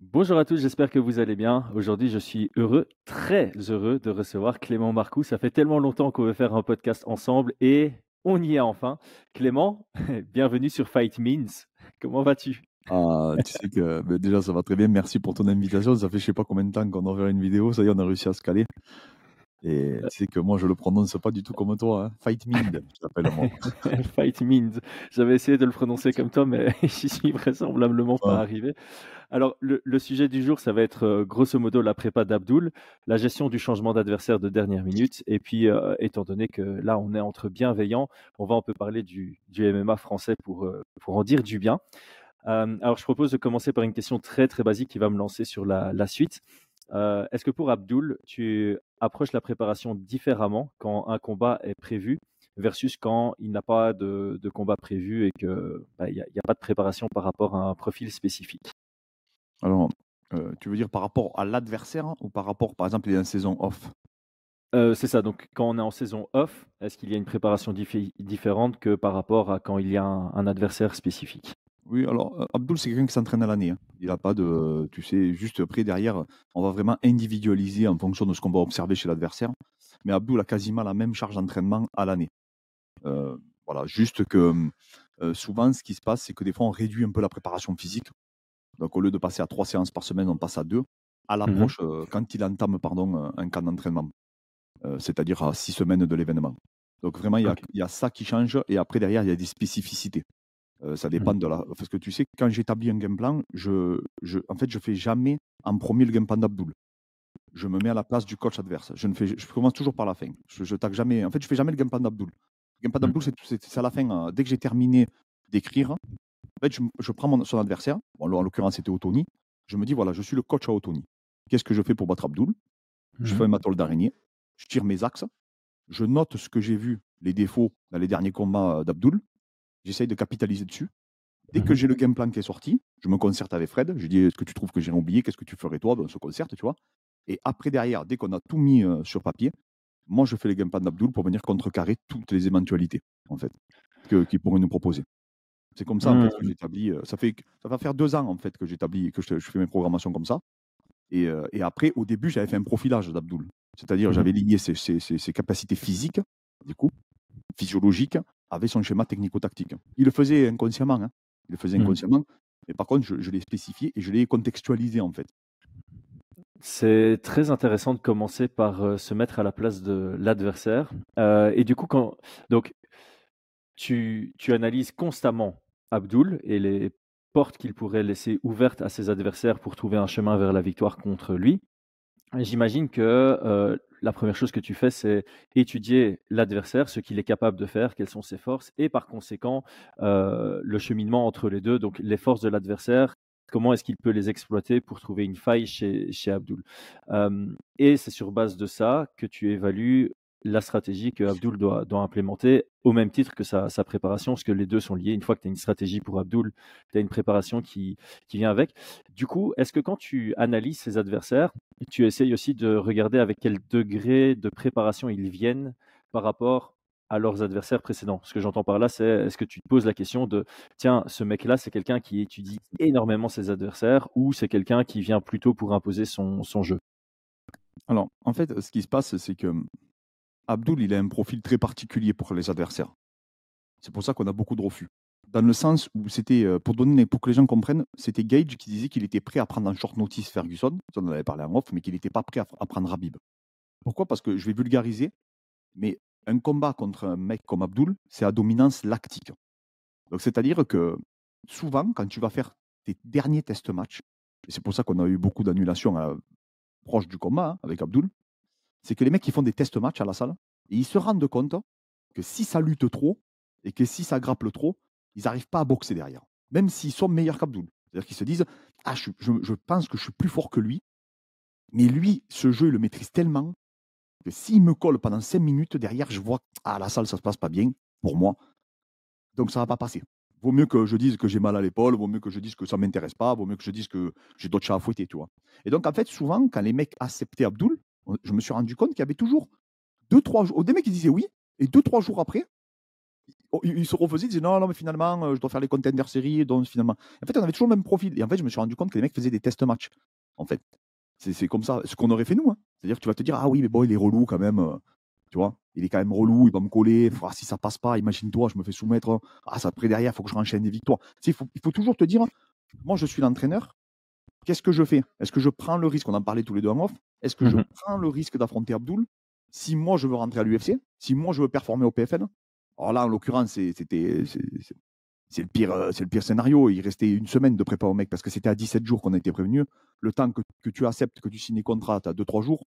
Bonjour à tous, j'espère que vous allez bien. Aujourd'hui, je suis heureux, très heureux de recevoir Clément Marcoux. Ça fait tellement longtemps qu'on veut faire un podcast ensemble et on y est enfin. Clément, bienvenue sur Fight Means. Comment vas-tu? Ah, tu sais que ben, déjà ça va très bien. Merci pour ton invitation. Ça fait je sais pas combien de temps qu'on a fait une vidéo. Ça y est, on a réussi à se caler. Et tu sais que moi, je le prononce pas du tout comme toi. Hein. Fight Mind, je moi. Fight Mind. J'avais essayé de le prononcer comme toi, mais j'y suis vraisemblablement pas arrivé. Alors, le, sujet du jour, ça va être euh, grosso modo la prépa d'Abdoul, la gestion du changement d'adversaire de dernière minute. Et puis, euh, étant donné que là, on est entre bienveillants, on va un peu parler du, MMA français pour, euh, pour en dire du bien. alors, je propose de commencer par une question très, très basique qui va me lancer sur la, la suite. Euh, est-ce que pour Abdul, tu approches la préparation différemment quand un combat est prévu versus quand il n'a pas de, combat prévu et qu'il bah, n'y a, pas de préparation par rapport à un profil spécifique? Alors, euh, tu veux dire par rapport à l'adversaire ou par rapport, par exemple, il y a une saison off? Euh, c'est ça. Donc, quand on est en saison off, est-ce qu'il y a une préparation différente que par rapport à quand il y a un adversaire spécifique? Oui, alors euh, Abdul, c'est quelqu'un qui s'entraîne à l'année. Hein. Il n'a pas de. Tu sais, juste après, derrière, on va vraiment individualiser en fonction de ce qu'on va observer chez l'adversaire. Mais Abdul a quasiment la même charge d'entraînement à l'année. Euh, voilà, juste que euh, souvent, ce qui se passe, c'est que des fois, on réduit un peu la préparation physique. Donc, au lieu de passer à trois séances par semaine, on passe à deux, à mmh l'approche, quand il entame pardon, un camp d'entraînement, c'est-à-dire à six semaines de l'événement. Donc, vraiment, il y, a ça qui change. Et après, derrière, il y a des spécificités. Euh, ça dépend mmh. de la. Parce que tu sais, quand j'établis un game plan, je, je, en fait, je fais jamais en premier le game plan d'Abdoul. Je me mets à la place du coach adverse. Je, ne fais, je commence toujours par la fin. Je, je jamais. En fait, je fais jamais le game plan d'Abdoul. Le game plan d'Abdoul, c'est à la fin. Hein. Dès que j'ai terminé d'écrire, en fait, je, prends mon, son adversaire. en l'occurrence, c'était Otoni. Je me dis, voilà, je suis le coach à Otoni. Qu'est-ce que je fais pour battre Abdoul? Je fais mmh. un matol d'araignée. Je tire mes axes. Je note ce que j'ai vu, les défauts dans les derniers combats d'Abdoul j'essaye de capitaliser dessus. Dès que mmh j'ai le game plan qui est sorti, je me concerte avec Fred. Je dis Est-ce que tu trouves que j'ai oublié? Qu'est-ce que tu ferais toi ben, On se concerte, tu vois? Et après, derrière, dès qu'on a tout mis euh, sur papier, moi, je fais les game plans d'Abdoul pour venir contrecarrer toutes les éventualités, en fait, qu'ils pourraient nous proposer. C'est comme ça, en fait, que mmh. j'établis. Euh, ça, fait, ça va faire deux ans, en fait, que j'établis, que je, fais mes programmations comme ça. Et, euh, et après, au début, j'avais fait un profilage d'Abdoul. C'est-à-dire, mmh j'avais lié ses, ses, capacités physiques, du coup, physiologiques, avait son schéma technico-tactique. Il le faisait inconsciemment. Hein. Il le faisait mmh. inconsciemment. Mais par contre, je, l'ai spécifié et je l'ai contextualisé en fait. C'est très intéressant de commencer par euh, se mettre à la place de l'adversaire. Euh, et du coup, quand donc tu, tu analyses constamment Abdul et les portes qu'il pourrait laisser ouvertes à ses adversaires pour trouver un chemin vers la victoire contre lui. J'imagine que euh, la première chose que tu fais, c'est étudier l'adversaire, ce qu'il est capable de faire, quelles sont ses forces, et par conséquent, euh, le cheminement entre les deux, donc les forces de l'adversaire, comment est-ce qu'il peut les exploiter pour trouver une faille chez, chez Abdul. Euh, et c'est sur base de ça que tu évalues la stratégie que Abdul doit, implémenter au même titre que sa, préparation, parce que les deux sont liés. Une fois que tu as une stratégie pour Abdul, tu as une préparation qui, qui vient avec. Du coup, est-ce que quand tu analyses ses adversaires, tu essayes aussi de regarder avec quel degré de préparation ils viennent par rapport à leurs adversaires précédents? Ce que j'entends par là, c'est est-ce que tu te poses la question de tiens, ce mec-là, c'est quelqu'un qui étudie énormément ses adversaires ou c'est quelqu'un qui vient plutôt pour imposer son, son jeu? Alors, en fait, ce qui se passe, c'est que Abdul, il a un profil très particulier pour les adversaires. C'est pour ça qu'on a beaucoup de refus. Dans le sens où c'était, euh, pour, donner, pour que les gens comprennent, c'était Gage qui disait qu'il était prêt à prendre en short notice Ferguson, on en avait parlé en off, mais qu'il n'était pas prêt à, prendre Rabib. Pourquoi? Parce que je vais vulgariser, mais un combat contre un mec comme Abdul, c'est à dominance lactique. Donc c'est-à-dire que souvent, quand tu vas faire tes derniers test match, et c'est pour ça qu'on a eu beaucoup d'annulations euh, proches du combat hein, avec Abdul, c'est que les mecs qui font des test match à la salle, et ils se rendent compte que si ça lutte trop et que si ça grappe trop, ils n'arrivent pas à boxer derrière. Même s'ils sont meilleurs qu'Abdoul. C'est-à-dire qu'ils se disent Ah, je, pense que je suis plus fort que lui, mais lui, ce jeu, il le maîtrise tellement que s'il me colle pendant 5 minutes derrière, je vois Ah, la salle, ça se passe pas bien pour moi. Donc ça va pas passer. Vaut mieux que je dise que j'ai mal à l'épaule, vaut mieux que je dise que ça m'intéresse pas, vaut mieux que je dise que j'ai d'autres chats à fouetter, tu vois. Et donc, en fait, souvent, quand les mecs acceptaient Abdoul, je me suis rendu compte qu'il y avait toujours deux, trois jours. Des mecs qui disaient oui, et deux, trois jours après, oh, il, il se refaisait, il disait non, non, mais finalement, euh, je dois faire les contenders séries, donc finalement. En fait, on avait toujours le même profil. Et en fait, je me suis rendu compte que les mecs faisaient des test match. En fait, c'est comme ça, ce qu'on aurait fait nous. hein. C'est-à-dire que tu vas te dire, ah oui, mais bon, il est relou quand même. euh, tu vois, il est quand même relou, il va me coller. Si ça passe pas, imagine-toi, je me fais soumettre. Ah, ça après derrière, il faut que je renchaîne des victoires. Il, faut, il faut toujours te dire, moi, je suis l'entraîneur. Qu'est-ce que je fais? Est-ce que je prends le risque? On en parlait tous les deux en off. Est-ce que je Mhm. prends le risque d'affronter Abdul si moi je veux rentrer à l'UFC Si moi je veux performer au PFL Alors là, en l'occurrence, c'est- c'était c'est- le pire, euh, c'est le pire scénario. Il restait une semaine de prépa au mec parce que c'était à 17 jours qu'on a été prévenu. Le temps que, que tu acceptes, que tu signes les contrats, tu as 2-3 jours.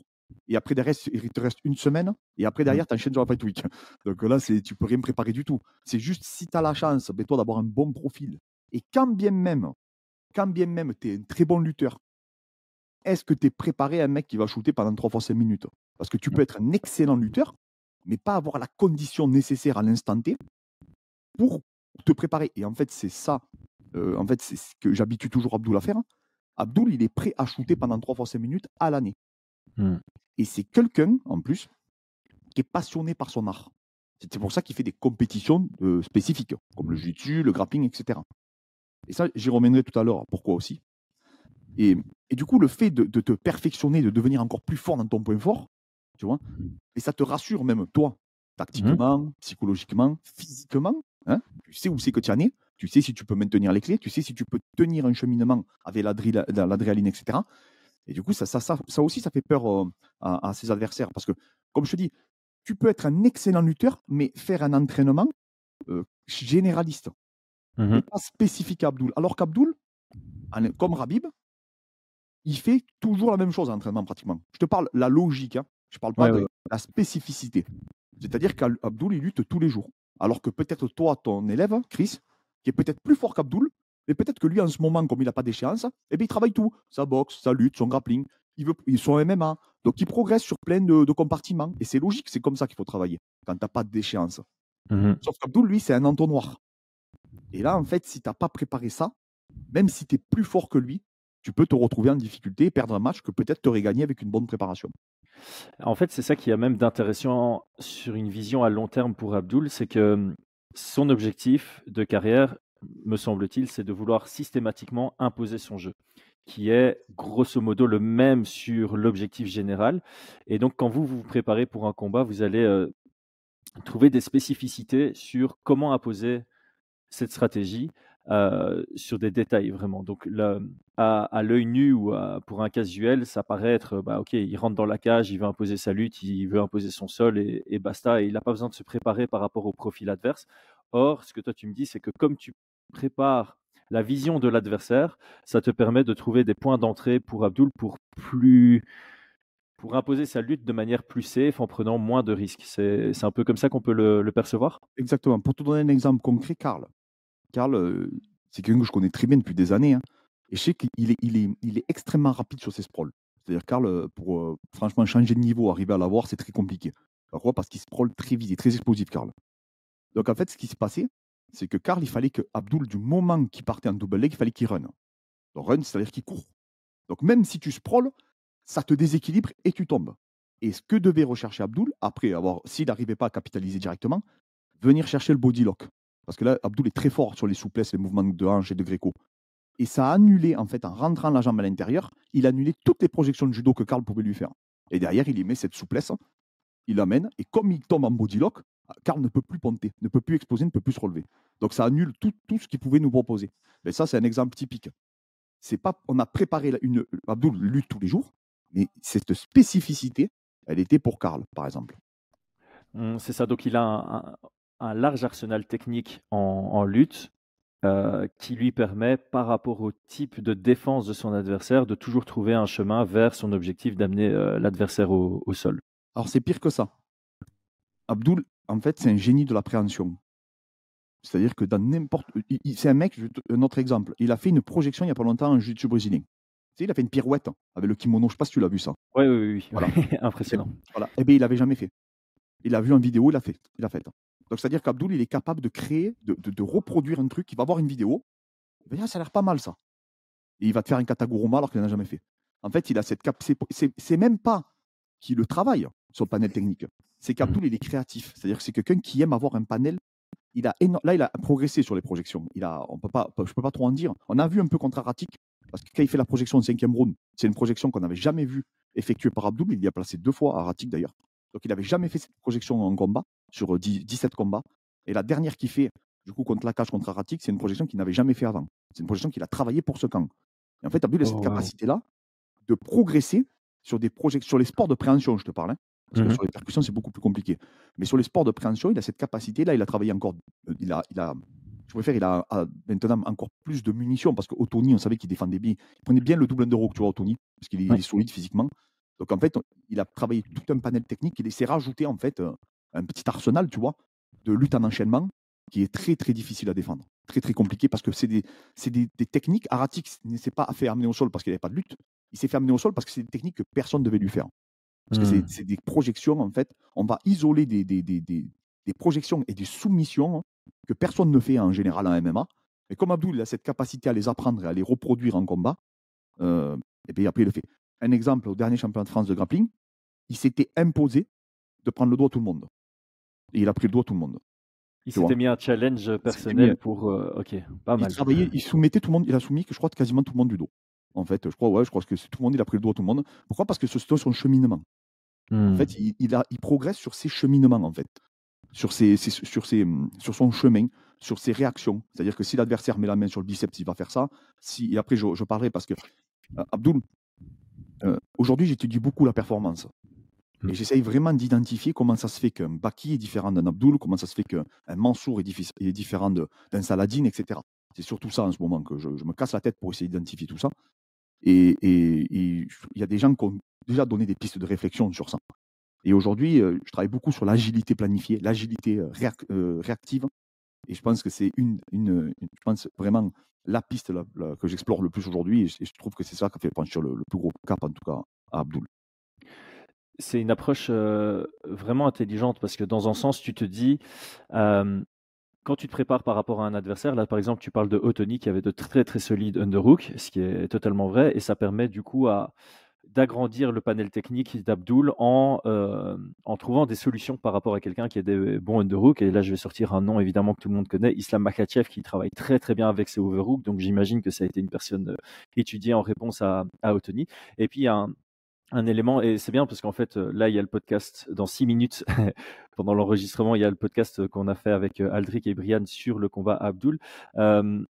Et après, derrière, il te reste une semaine. Et après, derrière, tu enchaînes sur la Fight Week. Donc là, c'est- tu peux rien préparer du tout. C'est juste si tu as la chance, ben, toi, d'avoir un bon profil. Et quand bien même, quand bien même tu es un très bon lutteur, est-ce que tu es préparé à un mec qui va shooter pendant 3 fois 5 minutes? Parce que tu peux être un excellent lutteur, mais pas avoir la condition nécessaire à l'instant T pour te préparer. Et en fait, c'est ça. euh, en fait, c'est ce que j'habitue toujours Abdul à faire. Abdul, il est prêt à shooter pendant 3 fois 5 minutes à l'année. Hmm. Et c'est quelqu'un, en plus, qui est passionné par son art. C'est c'est pour ça qu'il fait des compétitions euh, spécifiques, comme le jiu-jitsu, le grappling, etc. Et ça, j'y reviendrai tout à l'heure. Pourquoi aussi et, et du coup, le fait de, de te perfectionner, de devenir encore plus fort dans ton point fort, tu vois, et ça te rassure même toi, tactiquement, psychologiquement, physiquement. hein, tu sais où c'est que tu en es, tu sais si tu peux maintenir les clés, tu sais si tu peux tenir un cheminement avec l'adrénaline, etc. Et du coup, ça, ça, ça, ça aussi, ça fait peur euh, à, à ses adversaires. Parce que, comme je te dis, tu peux être un excellent lutteur, mais faire un entraînement euh, généraliste, et pas spécifique à Abdul. Alors qu'Abdul, en- comme Rabib, il fait toujours la même chose à l'entraînement pratiquement. Je te parle la logique, hein. je ne parle pas Ouais, de ouais. la spécificité. C'est-à-dire qu'Abdul, il lutte tous les jours. Alors que peut-être toi, ton élève, Chris, qui est peut-être plus fort qu'Abdul, mais peut-être que lui, en ce moment, comme il n'a pas d'échéance, eh bien, il travaille tout. Sa boxe, sa lutte, son grappling, il veut, sont MMA. Donc, il progresse sur plein de, de compartiments. Et c'est logique, c'est comme ça qu'il faut travailler, quand tu n'as pas d'échéance. Mhm. Sauf qu'Abdul, lui, c'est un entonnoir. Et là, en fait, si tu n'as pas préparé ça, même si tu es plus fort que lui, tu peux te retrouver en difficulté et perdre un match que peut-être tu aurais gagné avec une bonne préparation. En fait, c'est ça qui a même d'intéressant sur une vision à long terme pour Abdul, c'est que son objectif de carrière, me semble-t-il, c'est de vouloir systématiquement imposer son jeu, qui est grosso modo le même sur l'objectif général. Et donc, quand vous vous préparez pour un combat, vous allez trouver des spécificités sur comment imposer cette stratégie euh, sur des détails vraiment. Donc à, l'œil nu ou pour un casuel, ça paraît être, bah, ok, il rentre dans la cage, il veut imposer sa lutte, il veut imposer son sol et, basta, et il n'a pas besoin de se préparer par rapport au profil adverse. Or, ce que toi tu me dis, c'est que comme tu prépares la vision de l'adversaire, ça te permet de trouver des points d'entrée pour Abdul pour plus pour imposer sa lutte de manière plus safe en prenant moins de risques. C'est c'est un peu comme ça qu'on peut le, le percevoir? Exactement. Pour te donner un exemple concret, Karl. Karl, c'est quelqu'un que je connais très bien depuis des années. hein. Et je sais qu'il est, extrêmement rapide sur ses sprawls. C'est-à-dire, Karl, pour franchement changer de niveau, arriver à l'avoir, c'est très compliqué. Pourquoi? Parce qu'il sprawl très vite, il est très explosif, Karl. Donc, en fait, ce qui s'est passé, c'est que Karl, il fallait que Abdul, du moment qu'il partait en double leg, il fallait qu'il run. Donc, run, c'est-à-dire qu'il court. Donc, même si tu sprawls, ça te déséquilibre et tu tombes. Et ce que devait rechercher Abdul, après avoir, s'il n'arrivait pas à capitaliser directement, venir chercher le body lock. Parce que là, Abdul est très fort sur les souplesses, les mouvements de hanche et de gréco. Et ça a annulé, en fait, en rentrant la jambe à l'intérieur, il a annulé toutes les projections de judo que Karl pouvait lui faire. Et derrière, il y met cette souplesse, il l'amène, et comme il tombe en body lock, Karl ne peut plus ponter, ne peut plus exploser, ne peut plus se relever. Donc ça annule tout, tout ce qu'il pouvait nous proposer. Mais ça, c'est un exemple typique. C'est pas, on a préparé une. Abdul lutte tous les jours, mais cette spécificité, elle était pour Karl, par exemple. Hum, C'est ça, donc il a un- un large arsenal technique en, en lutte euh, qui lui permet, par rapport au type de défense de son adversaire, de toujours trouver un chemin vers son objectif d'amener euh, l'adversaire au, au sol. Alors c'est pire que ça. Abdul, en fait, c'est un génie de l'appréhension. C'est-à-dire que dans n'importe. C'est un mec, un autre exemple. Il a fait une projection il n'y a pas longtemps en jiu-jitsu brésilien. Il a fait une pirouette avec le kimono. Je ne sais pas si tu l'as vu ça. Oui, oui, oui. Voilà. impressionnant. Voilà. Eh bien, il l'avait jamais fait. Il a vu en vidéo, il l'a fait. Il a fait. Donc, c'est-à-dire qu'Abdul, il est capable de créer, de, de- de reproduire un truc. Il va voir une vidéo. Il va dire, Ah, ça a l'air pas mal, ça. Et il va te faire un kataguruma alors qu'il n'en a jamais fait. En fait, il a cette cap. c'est- même pas qu'il le travaille, son panel technique. C'est qu'Abdul, il est créatif. C'est-à-dire que c'est quelqu'un qui aime avoir un panel il a là, il a progressé sur les projections. Il a, on peut pas, je peux pas trop en dire. On a vu un peu contre Aratic, parce que quand il fait la projection de cinquième round, c'est une projection qu'on n'avait jamais vue effectuée par Abdul. Il y a placé deux fois, Aratic d'ailleurs. Donc il n'avait jamais fait cette projection en combat, sur 17 combats. Et la dernière qu'il fait, du coup, contre la cage, contre Aratic, c'est une projection qu'il n'avait jamais fait avant. C'est une projection qu'il a travaillé pour ce camp. Et en fait, Abdul a cette oh, capacité-là de progresser sur des projets, sur les sports de préhension, je te parle. Hein. parce que mmh sur les percussions, c'est beaucoup plus compliqué. Mais sur les sports de préhension, il a cette capacité-là. Il a travaillé encore. Euh, il a, il a, je préfère, il a, maintenant encore plus de munitions parce qu'Otoni, on savait qu'il défendait bien. Il prenait bien le double underhook, tu vois, Otoni, parce qu'il est, solide physiquement. Donc en fait, il a travaillé tout un panel technique. Il s'est rajouté en fait euh, un petit arsenal, tu vois, de lutte en enchaînement qui est très très difficile à défendre. Très très compliqué parce que c'est des, des, des, techniques. Aratic ne s'est pas fait amener au sol parce qu'il n'y avait pas de lutte. Il s'est fait amener au sol parce que c'est des techniques que personne ne devait lui faire. Parce que c'est mmh. des projections, en fait. On va isoler des, des, des, des, projections et des soumissions que personne ne fait en général en MMA. Et comme Abdul a cette capacité à les apprendre et à les reproduire en combat, euh, et puis après il le fait. Un exemple, au dernier championnat de France de grappling, il s'était imposé de prendre le doigt à tout le monde. Et il a pris le doigt tout le monde. Il s'était mis un challenge personnel pour. Euh, ok, pas mal. Il, il soumettait tout le monde, il a soumis que je crois quasiment tout le monde du dos. En fait, je crois, ouais, je crois que tout le monde, il a pris le doigt tout le monde. Pourquoi? Parce que c'est son cheminement. En fait, mmh. il, a, il progresse sur ses cheminements, en fait. Sur, ses, sur, ses, sur son chemin, sur ses réactions. C'est-à-dire que si l'adversaire met la main sur le biceps, il va faire ça. Si, et après, je, parlerai parce que, euh, Abdul, euh, aujourd'hui, j'étudie beaucoup la performance. Et mmh. j'essaye vraiment d'identifier comment ça se fait qu'un Baki est différent d'un Abdul, comment ça se fait qu'un Mansour est, est différent d'un Saladin, etc. C'est surtout ça en ce moment que je, me casse la tête pour essayer d'identifier tout ça. Et il y a des gens qui ont déjà donné des pistes de réflexion sur ça. Et aujourd'hui, euh, je travaille beaucoup sur l'agilité planifiée, l'agilité euh, euh, réactive. Et je pense que c'est une, une, je pense vraiment la piste que j'explore le plus aujourd'hui. Et, je trouve que c'est ça qui a fait franchir le, le, plus gros cap, en tout cas, à Abdul. C'est une approche vraiment intelligente parce que dans un sens, tu te dis, quand tu te prépares par rapport à un adversaire, là par exemple, tu parles de Otoni qui avait de très très solides underhook, ce qui est totalement vrai, et ça permet du coup à d'agrandir le panel technique d'Abdul en, euh, en trouvant des solutions par rapport à quelqu'un qui a des bons underhooks. Et là, je vais sortir un nom évidemment que tout le monde connaît, Islam Makhachev, qui travaille très très bien avec ses overhooks. Donc j'imagine que ça a été une personne euh, étudiée en réponse à, à Otoni. Et puis il y a un, un élément, et c'est bien parce qu'en fait, euh, là, il y a le podcast dans six minutes. pendant l'enregistrement, il y a le podcast qu'on a fait avec euh, Aldric et Brian sur le combat Abdul. Euh,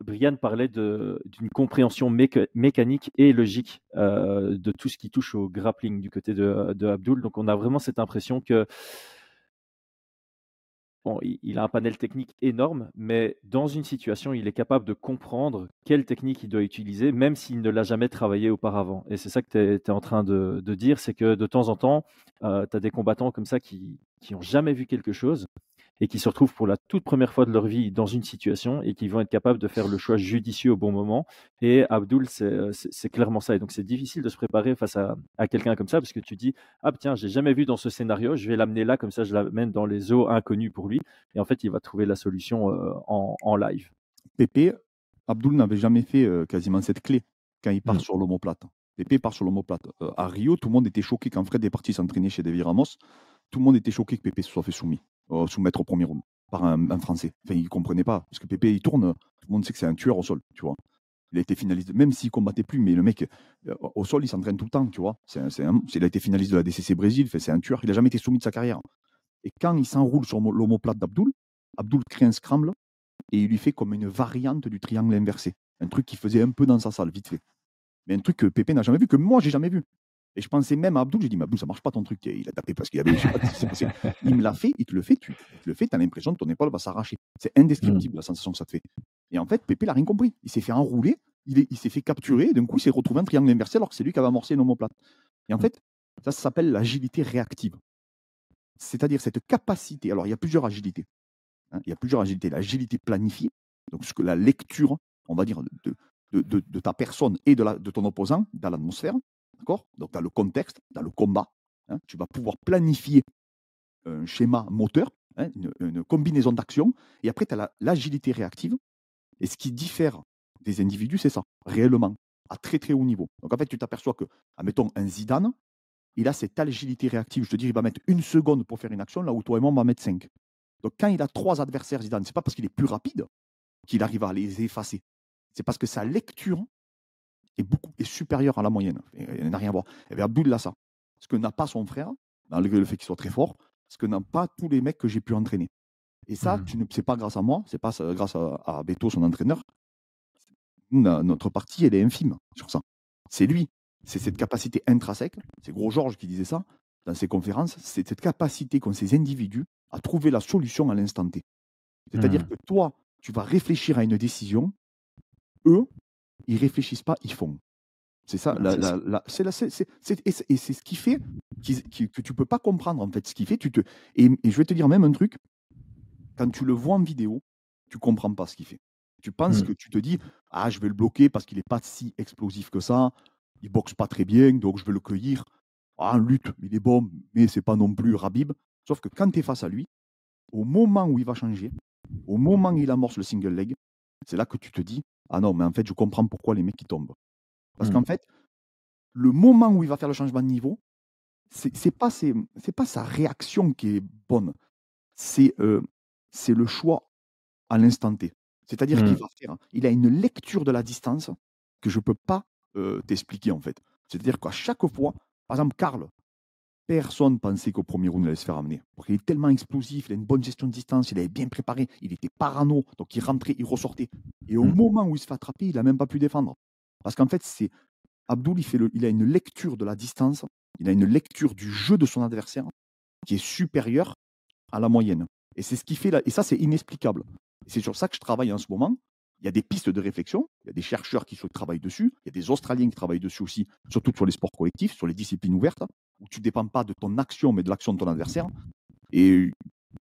Brian parlait d'une compréhension mécanique et logique de tout ce qui touche au grappling du côté de, de Abdul. Donc, on a vraiment cette impression que il a un panel technique énorme, mais dans une situation, il est capable de comprendre quelle technique il doit utiliser, même s'il ne l'a jamais travaillé auparavant. Et c'est ça que tu es, en train de, dire, c'est que de temps en temps, euh, tu as des combattants comme ça qui n'ont jamais vu quelque chose et qui se retrouvent pour la toute première fois de leur vie dans une situation et qui vont être capables de faire le choix judicieux au bon moment. Et Abdul, c'est euh, clairement ça. Et donc, c'est difficile de se préparer face à, quelqu'un comme ça parce que tu dis Ah, tiens, j'ai jamais vu dans ce scénario, je vais l'amener là, comme ça, je l'amène dans les eaux inconnues pour lui. Et en fait, il va trouver la solution euh, en, live. Pépé, Abdul n'avait jamais fait euh, quasiment cette clé quand il part sur l'homoplate. Pépé part sur l'homoplate. à Rio, tout le monde était choqué quand Fred est parti s'entraîner chez David Ramos. Tout le monde était choqué que Pépé se soit fait soumis. Euh, soumettre au premier round par un, Français. Enfin, il ne comprenait pas. Parce que Pépé, il tourne, tout le monde sait que c'est un tueur au sol, tu vois. Il a été finaliste, même s'il combattait plus, mais le mec, euh, au sol, il s'entraîne tout le temps, tu vois. C'est il a été finaliste de la DCC Brésil, c'est un tueur, il n'a jamais été soumis de sa carrière. Et quand il s'enroule sur l'homoplate d'Abdoul, Abdoul crée un scramble et il lui fait comme une variante du triangle inversé. Un truc qu'il faisait un peu dans sa salle, vite fait. Mais un truc que Pépé n'a jamais vu, que moi, j'ai jamais vu. Et je pensais même à Abdou, j'ai dit, mais Abdou, ça marche pas ton truc. Il a tapé parce qu'il avait. Il me l'a fait, il te le fait, tu, le fais, tu as l'impression que ton épaule va s'arracher. C'est indescriptible la sensation que ça te fait. Et en fait, Pépé n'a rien compris. Il s'est fait enrouler, il, il s'est fait capturer, d'un coup, il s'est retrouvé un triangle inversé alors que c'est lui qui avait amorcé une omoplate. Et en fait, ça, s'appelle l'agilité réactive. C'est-à-dire cette capacité. Alors, il y a plusieurs agilités. Hein. il y a plusieurs agilités. L'agilité planifiée, donc ce que la lecture, on va dire, de, de, de, ta personne et de, la, de ton opposant dans l'atmosphère. D'accord? Donc, dans le contexte, dans le combat, hein, tu vas pouvoir planifier un schéma moteur, hein, une, combinaison d'actions, et après, tu as l'agilité réactive. Et ce qui diffère des individus, c'est ça, réellement, à très très haut niveau. Donc, en fait, tu t'aperçois que, admettons, un Zidane, il a cette agilité réactive. Je te dis, il va mettre une seconde pour faire une action, là où toi et moi, on va mettre cinq. Donc quand il a trois adversaires, Zidane, c'est pas parce qu'il est plus rapide qu'il arrive à les effacer. C'est parce que sa lecture est beaucoup est supérieure à la moyenne. Il n'a rien à voir. Et bien Abdul a ça. Ce que n'a pas son frère, malgré le fait qu'il soit très fort, ce que n'ont pas tous les mecs que j'ai pu entraîner. Et ça, mmh. tu ne c'est pas grâce à moi, c'est pas grâce à, à, Beto, son entraîneur. Notre partie, elle est infime sur ça. C'est lui. C'est cette capacité intrinsèque. C'est Gros Georges qui disait ça dans ses conférences. C'est cette capacité qu'ont ces individus à trouver la solution à l'instant T. C'est-à-dire mmh. que toi, tu vas réfléchir à une décision. Eux, ils réfléchissent pas, ils font. C'est ça. c'est et c'est ce qui fait que tu peux pas comprendre en fait ce qui fait. Tu te et, je vais te dire même un truc. Quand tu le vois en vidéo, tu comprends pas ce qu'il fait. Tu penses mmh. que tu te dis ah je vais le bloquer parce qu'il n'est pas si explosif que ça. Il boxe pas très bien, donc je vais le cueillir. Ah, en lutte, il est bon, mais c'est pas non plus Rabib. Sauf que quand tu es face à lui, au moment où il va changer, au moment où il amorce le single leg, c'est là que tu te dis Ah non, mais en fait, je comprends pourquoi les mecs qui tombent. Parce qu'en mmh. fait, le moment où il va faire le changement de niveau, c'est n'est pas, pas sa réaction qui est bonne. C'est euh, le choix à l'instant T. C'est-à-dire qu'il mmh. va faire, il a une lecture de la distance que je ne peux pas euh, t'expliquer en fait. C'est-à-dire qu'à chaque fois, par exemple, Karl, personne pensait qu'au premier round, il allait se faire amener. Parce qu'il est tellement explosif, il a une bonne gestion de distance, il avait bien préparé, il était parano, donc il rentrait, il ressortait. Et au mmh. moment où il se fait attraper, il n'a même pas pu défendre. Parce qu'en fait, c'est Abdul, il, fait il a une lecture de la distance, il a une lecture du jeu de son adversaire qui est supérieure à la moyenne. Et c'est ce qui fait là. Et ça, c'est inexplicable. C'est sur ça que je travaille en ce moment. Il y a des pistes de réflexion, il y a des chercheurs qui travaillent dessus, il y a des Australiens qui travaillent dessus aussi, surtout sur les sports collectifs, sur les disciplines ouvertes où tu ne dépends pas de ton action, mais de l'action de ton adversaire. Et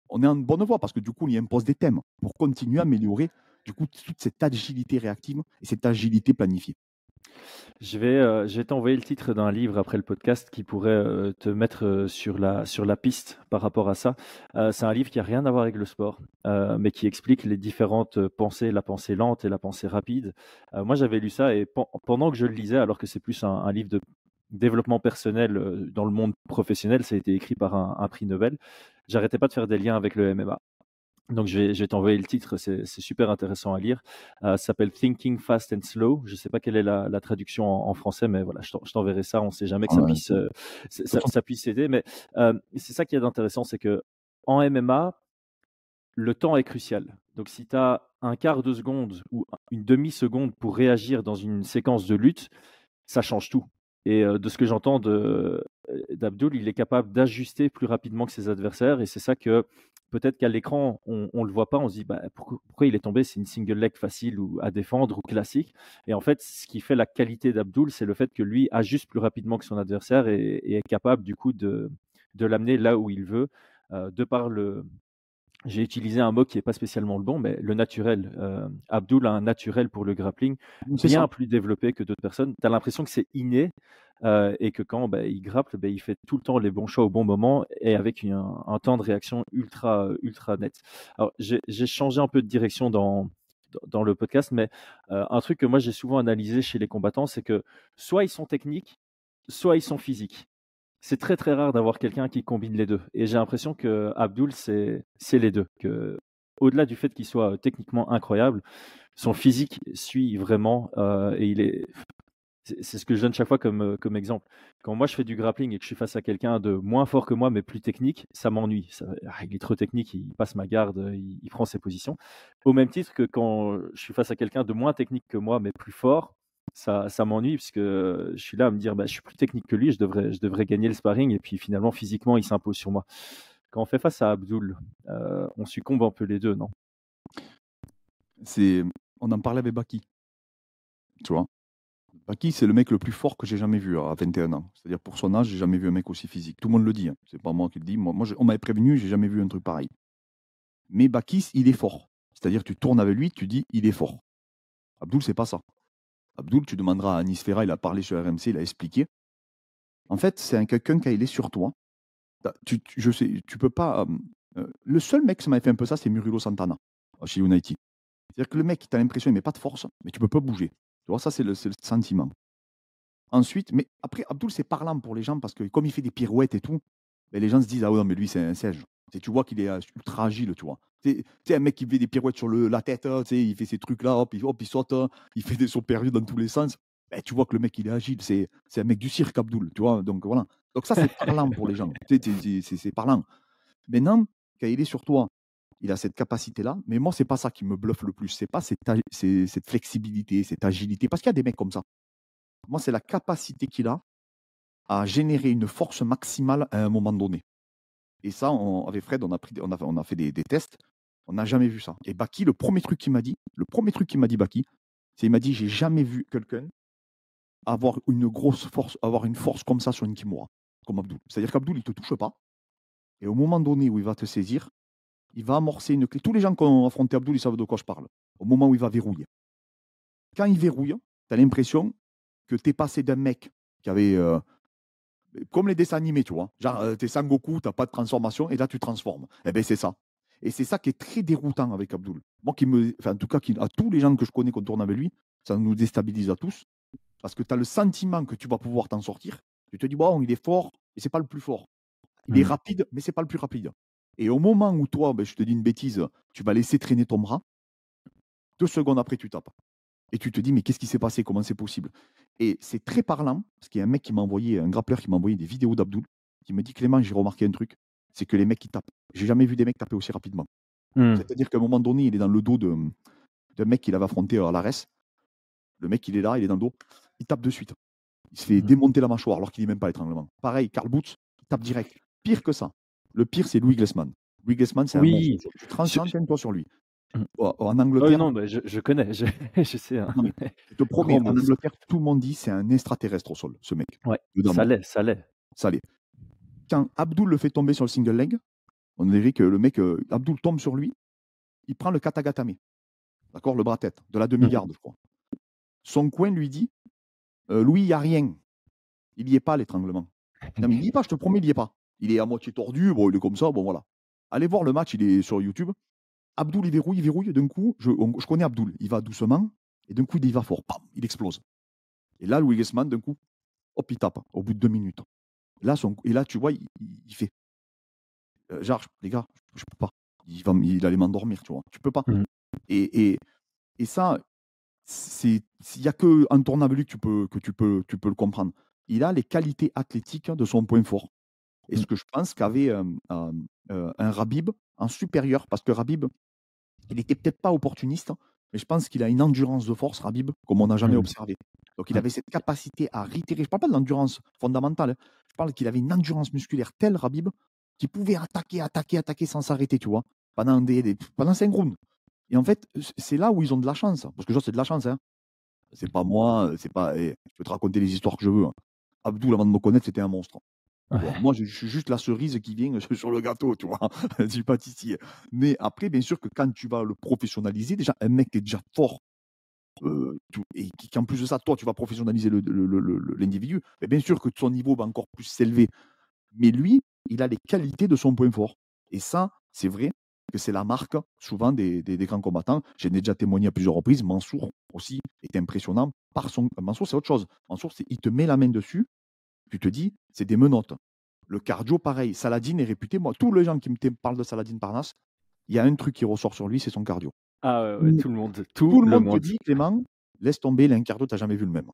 on est en bonne voie parce que du coup, on y impose des thèmes pour continuer à améliorer du coup toute cette agilité réactive et cette agilité planifiée. Je vais, euh, je t'envoyer le titre d'un livre après le podcast qui pourrait euh, te mettre euh, sur, la, sur la piste par rapport à ça. c'est un livre qui n'a rien à voir avec le sport, mais qui explique les différentes pensées, la pensée lente et la pensée rapide. moi, j'avais lu ça et pendant que je le lisais, alors que c'est plus un, livre de développement personnel euh, dans le monde professionnel, ça a été écrit par un, prix Nobel. J'arrêtais pas de faire des liens avec le MMA. Donc je vais, t'envoyer le titre, c'est super intéressant à lire. Euh, ça s'appelle Thinking Fast and Slow. Je ne sais pas quelle est la, traduction en, français, mais voilà, je t'enverrai ça. On ne sait jamais que ça, puisse, euh, ça, puisse aider. Mais c'est ça qui est intéressant, c'est que en MMA, le temps est crucial. Donc si tu as un quart de seconde ou une demi-seconde pour réagir dans une séquence de lutte, ça change tout. Et de ce que j'entends d'Abdul, il est capable d'ajuster plus rapidement que ses adversaires. Et c'est ça que peut-être qu'à l'écran, on ne le voit pas. On se dit bah, pourquoi, il est tombé? C'est une single leg facile ou à défendre ou classique. Et en fait, ce qui fait la qualité d'Abdul, c'est le fait que lui ajuste plus rapidement que son adversaire et, est capable du coup de, de l'amener là où il veut, de par le, j'ai utilisé un mot qui n'est pas spécialement le bon, mais le naturel. Euh, Abdul a un naturel pour le grappling bien plus développé que d'autres personnes. Tu as l'impression que c'est inné euh, et que quand bah, il grapple, bah, il fait tout le temps les bons choix au bon moment et avec un, temps de réaction ultra, ultra net. Alors, j'ai changé un peu de direction dans, dans le podcast, mais euh, un truc que moi j'ai souvent analysé chez les combattants, c'est que soit ils sont techniques, soit ils sont physiques c'est très très rare d'avoir quelqu'un qui combine les deux. Et j'ai l'impression que Abdul, c'est les deux. Que, au-delà du fait qu'il soit techniquement incroyable, son physique suit vraiment. Euh, et il est. C'est ce que je donne chaque fois comme, euh, comme exemple. Quand moi je fais du grappling et que je suis face à quelqu'un de moins fort que moi mais plus technique, ça m'ennuie. Ah, il est trop technique, il passe ma garde, il, prend ses positions. Au même titre que quand je suis face à quelqu'un de moins technique que moi mais plus fort, ça, ça m'ennuie puisque je suis là à me dire bah, je suis plus technique que lui, je devrais, je devrais gagner le sparring et puis finalement physiquement il s'impose sur moi. Quand on fait face à Abdul, euh, on succombe un peu les deux, non? C'est, on en parlait avec Baki, tu vois? Baki, c'est le mec le plus fort que j'ai jamais vu à 21 ans. C'est-à-dire pour son âge, j'ai jamais vu un mec aussi physique. Tout le monde le dit, hein. c'est pas moi qui le dis. Moi, on m'avait prévenu, j'ai jamais vu un truc pareil. Mais Baki, il est fort. C'est-à-dire tu tournes avec lui, tu dis il est fort. Abdul, c'est pas ça. Abdul, tu demanderas à Anis Ferra, il a parlé sur RMC, il a expliqué. En fait, c'est un quelqu'un qui est sur toi. Je sais, tu peux pas. Euh, le seul mec qui m'a fait un peu ça, c'est Murilo Santana chez United. C'est-à-dire que le mec, tu as l'impression qu'il met pas de force, mais tu peux pas bouger. Tu vois, ça, c'est le, sentiment. Ensuite, mais après, Abdul, c'est parlant pour les gens parce que comme il fait des pirouettes et tout, ben, les gens se disent Ah ouais, mais lui, c'est un siège. Tu vois qu'il est ultra agile, tu vois. C'est un mec qui fait des pirouettes sur la tête, hein, il fait ces trucs-là, hop, il, hop, il saute, hein, il fait des sauts perdus dans tous les sens. Tu vois que le mec, il est agile. C'est un mec du cirque, Abdul, tu vois. Donc voilà. Donc ça, c'est parlant pour les gens. C'est parlant. Maintenant, quand il est sur toi, il a cette capacité-là. Mais moi, c'est pas ça qui me bluffe le plus. C'est pas cette, cette flexibilité, cette agilité. Parce qu'il y a des mecs comme ça. Moi, c'est la capacité qu'il a à générer une force maximale à un moment donné. Et ça, on, avec Fred, on a, fait des, tests. On n'a jamais vu ça. Et Baki, le premier truc qu'il m'a dit, le premier truc qu'il m'a dit, Baki, c'est il m'a dit j'ai jamais vu quelqu'un avoir une grosse force, avoir une force comme ça sur une Kimura, comme Abdul. C'est-à-dire qu'Abdul, il te touche pas. Et au moment donné où il va te saisir, il va amorcer une clé. Tous les gens qui ont affronté Abdul, ils savent de quoi je parle. Au moment où il va verrouiller. Quand il verrouille, tu as l'impression que tu es passé d'un mec qui avait. Euh, comme les dessins animés, tu vois. Genre, euh, tu es Sangoku, tu n'as pas de transformation, et là, tu transformes. Eh bien, c'est ça. Et c'est ça qui est très déroutant avec Abdul. Moi, qui me, enfin, en tout cas, qui, à tous les gens que je connais qu'on tourne avec lui, ça nous déstabilise à tous. Parce que tu as le sentiment que tu vas pouvoir t'en sortir. Tu te dis, bon, il est fort, mais c'est pas le plus fort. Il est mmh. rapide, mais c'est pas le plus rapide. Et au moment où toi, ben, je te dis une bêtise, tu vas laisser traîner ton bras, deux secondes après, tu tapes. Et tu te dis, mais qu'est-ce qui s'est passé? Comment c'est possible? Et c'est très parlant, parce qu'il y a un mec qui m'a envoyé, un grappleur qui m'a envoyé des vidéos d'Abdoul, qui me dit, Clément, j'ai remarqué un truc, c'est que les mecs qui tapent. J'ai jamais vu des mecs taper aussi rapidement. Mmh. C'est-à-dire qu'à un moment donné, il est dans le dos d'un mec qu'il avait affronté à l'ARES. Le mec, il est là, il est dans le dos, il tape de suite. Il se fait mmh. démonter la mâchoire alors qu'il n'est même pas l'étranglement. Pareil, Karl Boots, il tape direct. Pire que ça. Le pire, c'est Louis Glessman. Louis Glessman, c'est oui. un monstre. Tu toi sur lui. Mmh. En Angleterre. non, bah, je, connais, je, sais. Hein. je te promets, en Angleterre, tout le monde dit c'est un extraterrestre au sol, ce mec. Ouais, ça l'est, ça l'est. Ça l'est. Quand Abdul le fait tomber sur le single leg, on dirait que le mec, euh, Abdul tombe sur lui, il prend le katagatame, d'accord, le bras-tête, de la demi-garde, je crois. Son coin lui dit euh, Louis, il n'y a rien. Il n'y est pas, l'étranglement. Non, mais il n'y est pas, je te promets, il n'y est pas. Il est à moitié tordu, bon, il est comme ça, bon, voilà. Allez voir le match, il est sur YouTube. Abdoul, il verrouille, il verrouille. D'un coup, je, je connais Abdoul. Il va doucement. Et d'un coup, il va fort. il explose. Et là, Louis Guessman, d'un coup, hop, il tape au bout de deux minutes. Là, son, et là, tu vois, il, fait. Euh, genre, les gars, je, ne peux pas. Il, va, il allait m'endormir, tu vois. Tu peux pas. Mmh. Et, et, et, ça, il n'y a que en tournant que tu peux, que tu peux, tu peux le comprendre. Il a les qualités athlétiques de son point fort. Et mmh. ce que je pense qu'avait un Rabib en supérieur, parce que Rabib, il n'était peut-être pas opportuniste, hein, mais je pense qu'il a une endurance de force, Rabib, comme on n'a jamais mmh. observé. Donc il avait cette capacité à réitérer. Je ne parle pas de l'endurance fondamentale, hein. je parle qu'il avait une endurance musculaire telle, Rabib, qu'il pouvait attaquer, attaquer, attaquer sans s'arrêter, tu vois, pendant, des, pendant cinq rounds. Et en fait, c'est là où ils ont de la chance. Parce que ça, c'est de la chance. Hein. C'est pas moi, c'est pas. Eh, je peux te raconter les histoires que je veux. Hein. Abdul, avant de me connaître, c'était un monstre moi, je, suis juste la cerise qui vient sur le gâteau, tu vois, du pâtissier. Mais après, bien sûr que quand tu vas le professionnaliser, déjà, un mec qui est déjà fort, euh, et qu'en plus de ça, toi, tu vas professionnaliser l'individu, bien sûr que son niveau va encore plus s'élever. Mais lui, il a les qualités de son point fort. Et ça, c'est vrai que c'est la marque souvent des, grands combattants. J'ai déjà témoigné à plusieurs reprises. Mansour aussi est impressionnant par son. Mansour, c'est autre chose. Mansour, il te met la main dessus tu te dis, c'est des menottes. Le cardio, pareil. Saladin est réputé. Moi, tous les gens qui me parlent de Saladin Parnasse, il y a un truc qui ressort sur lui, c'est son cardio. Ah ouais, tout le monde. Tout, le, monde, te dit, Clément, laisse tomber, il a un cardio, tu n'as jamais vu le même.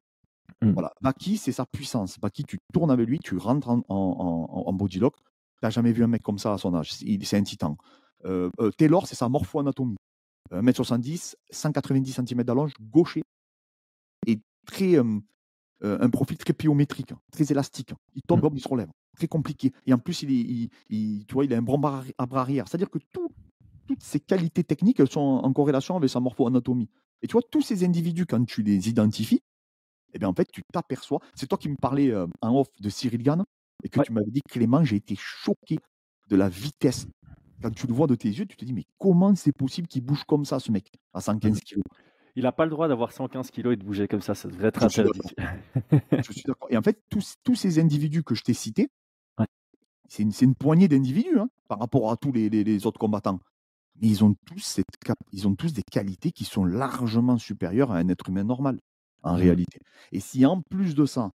Mmh. Voilà. Baki, c'est sa puissance. Baki, tu tournes avec lui, tu rentres en, en, en, body lock. Tu n'as jamais vu un mec comme ça à son âge. C'est un titan. Euh, euh, Taylor, c'est sa morpho-anatomie. 1m70, 190 cm d'allonge, gaucher. Et très, euh, euh, un profil très pyométrique, très élastique. Il tombe, mmh. il se relève. Très compliqué. Et en plus, il, il, tu vois, il a un bon bras arrière. C'est-à-dire que toutes ces qualités techniques sont en corrélation avec sa morpho-anatomie. Et tu vois, tous ces individus, quand tu les identifies, eh bien, en fait, tu t'aperçois. C'est toi qui me parlais euh, en off de Cyril Gann et que tu m'avais dit, Clément, j'ai été choqué de la vitesse. Quand tu le vois de tes yeux, tu te dis, mais comment c'est possible qu'il bouge comme ça, ce mec, à 115 mmh. Il n'a pas le droit d'avoir 115 kilos et de bouger comme ça, ça devrait être interdit. je suis d'accord. Et en fait, tous, ces individus que je t'ai cités, c'est une, poignée d'individus hein, par rapport à tous les, autres combattants. Mais ils ont, tous cette ils ont tous des qualités qui sont largement supérieures à un être humain normal, en mmh. réalité. Et si en plus de ça,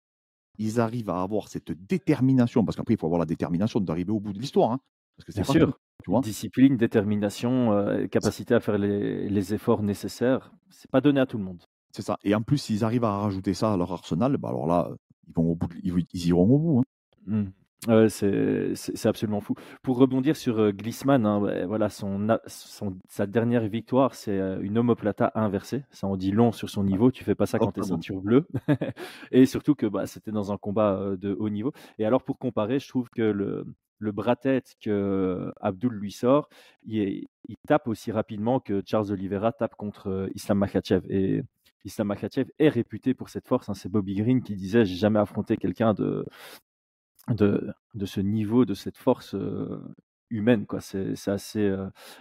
ils arrivent à avoir cette détermination, parce qu'après, il faut avoir la détermination d'arriver au bout de l'histoire. Hein, parce que c'est sûr. Tu vois? Discipline, détermination, euh, capacité à faire les, les efforts nécessaires, c'est pas donné à tout le monde. C'est ça. Et en plus, s'ils arrivent à rajouter ça à leur arsenal, bah alors là, ils, vont au bout ils, iront au bout. Hein. Mmh. C'est absolument fou. Pour rebondir sur euh, Glissman, hein, voilà, son, son, sa dernière victoire, c'est euh, une omoplata inversée. Ça en dit long sur son niveau. Tu fais pas ça quand tu es ceinture bleue. et surtout que bah, c'était dans un combat euh, de haut niveau. Et alors, pour comparer, je trouve que le, le bras-tête que Abdul lui sort, il, il, tape aussi rapidement que Charles Oliveira tape contre Islam Makhachev. Et Islam Makhachev est réputé pour cette force. Hein. C'est Bobby Green qui disait J'ai jamais affronté quelqu'un de, de, ce niveau, de cette force humaine. C'est, assez,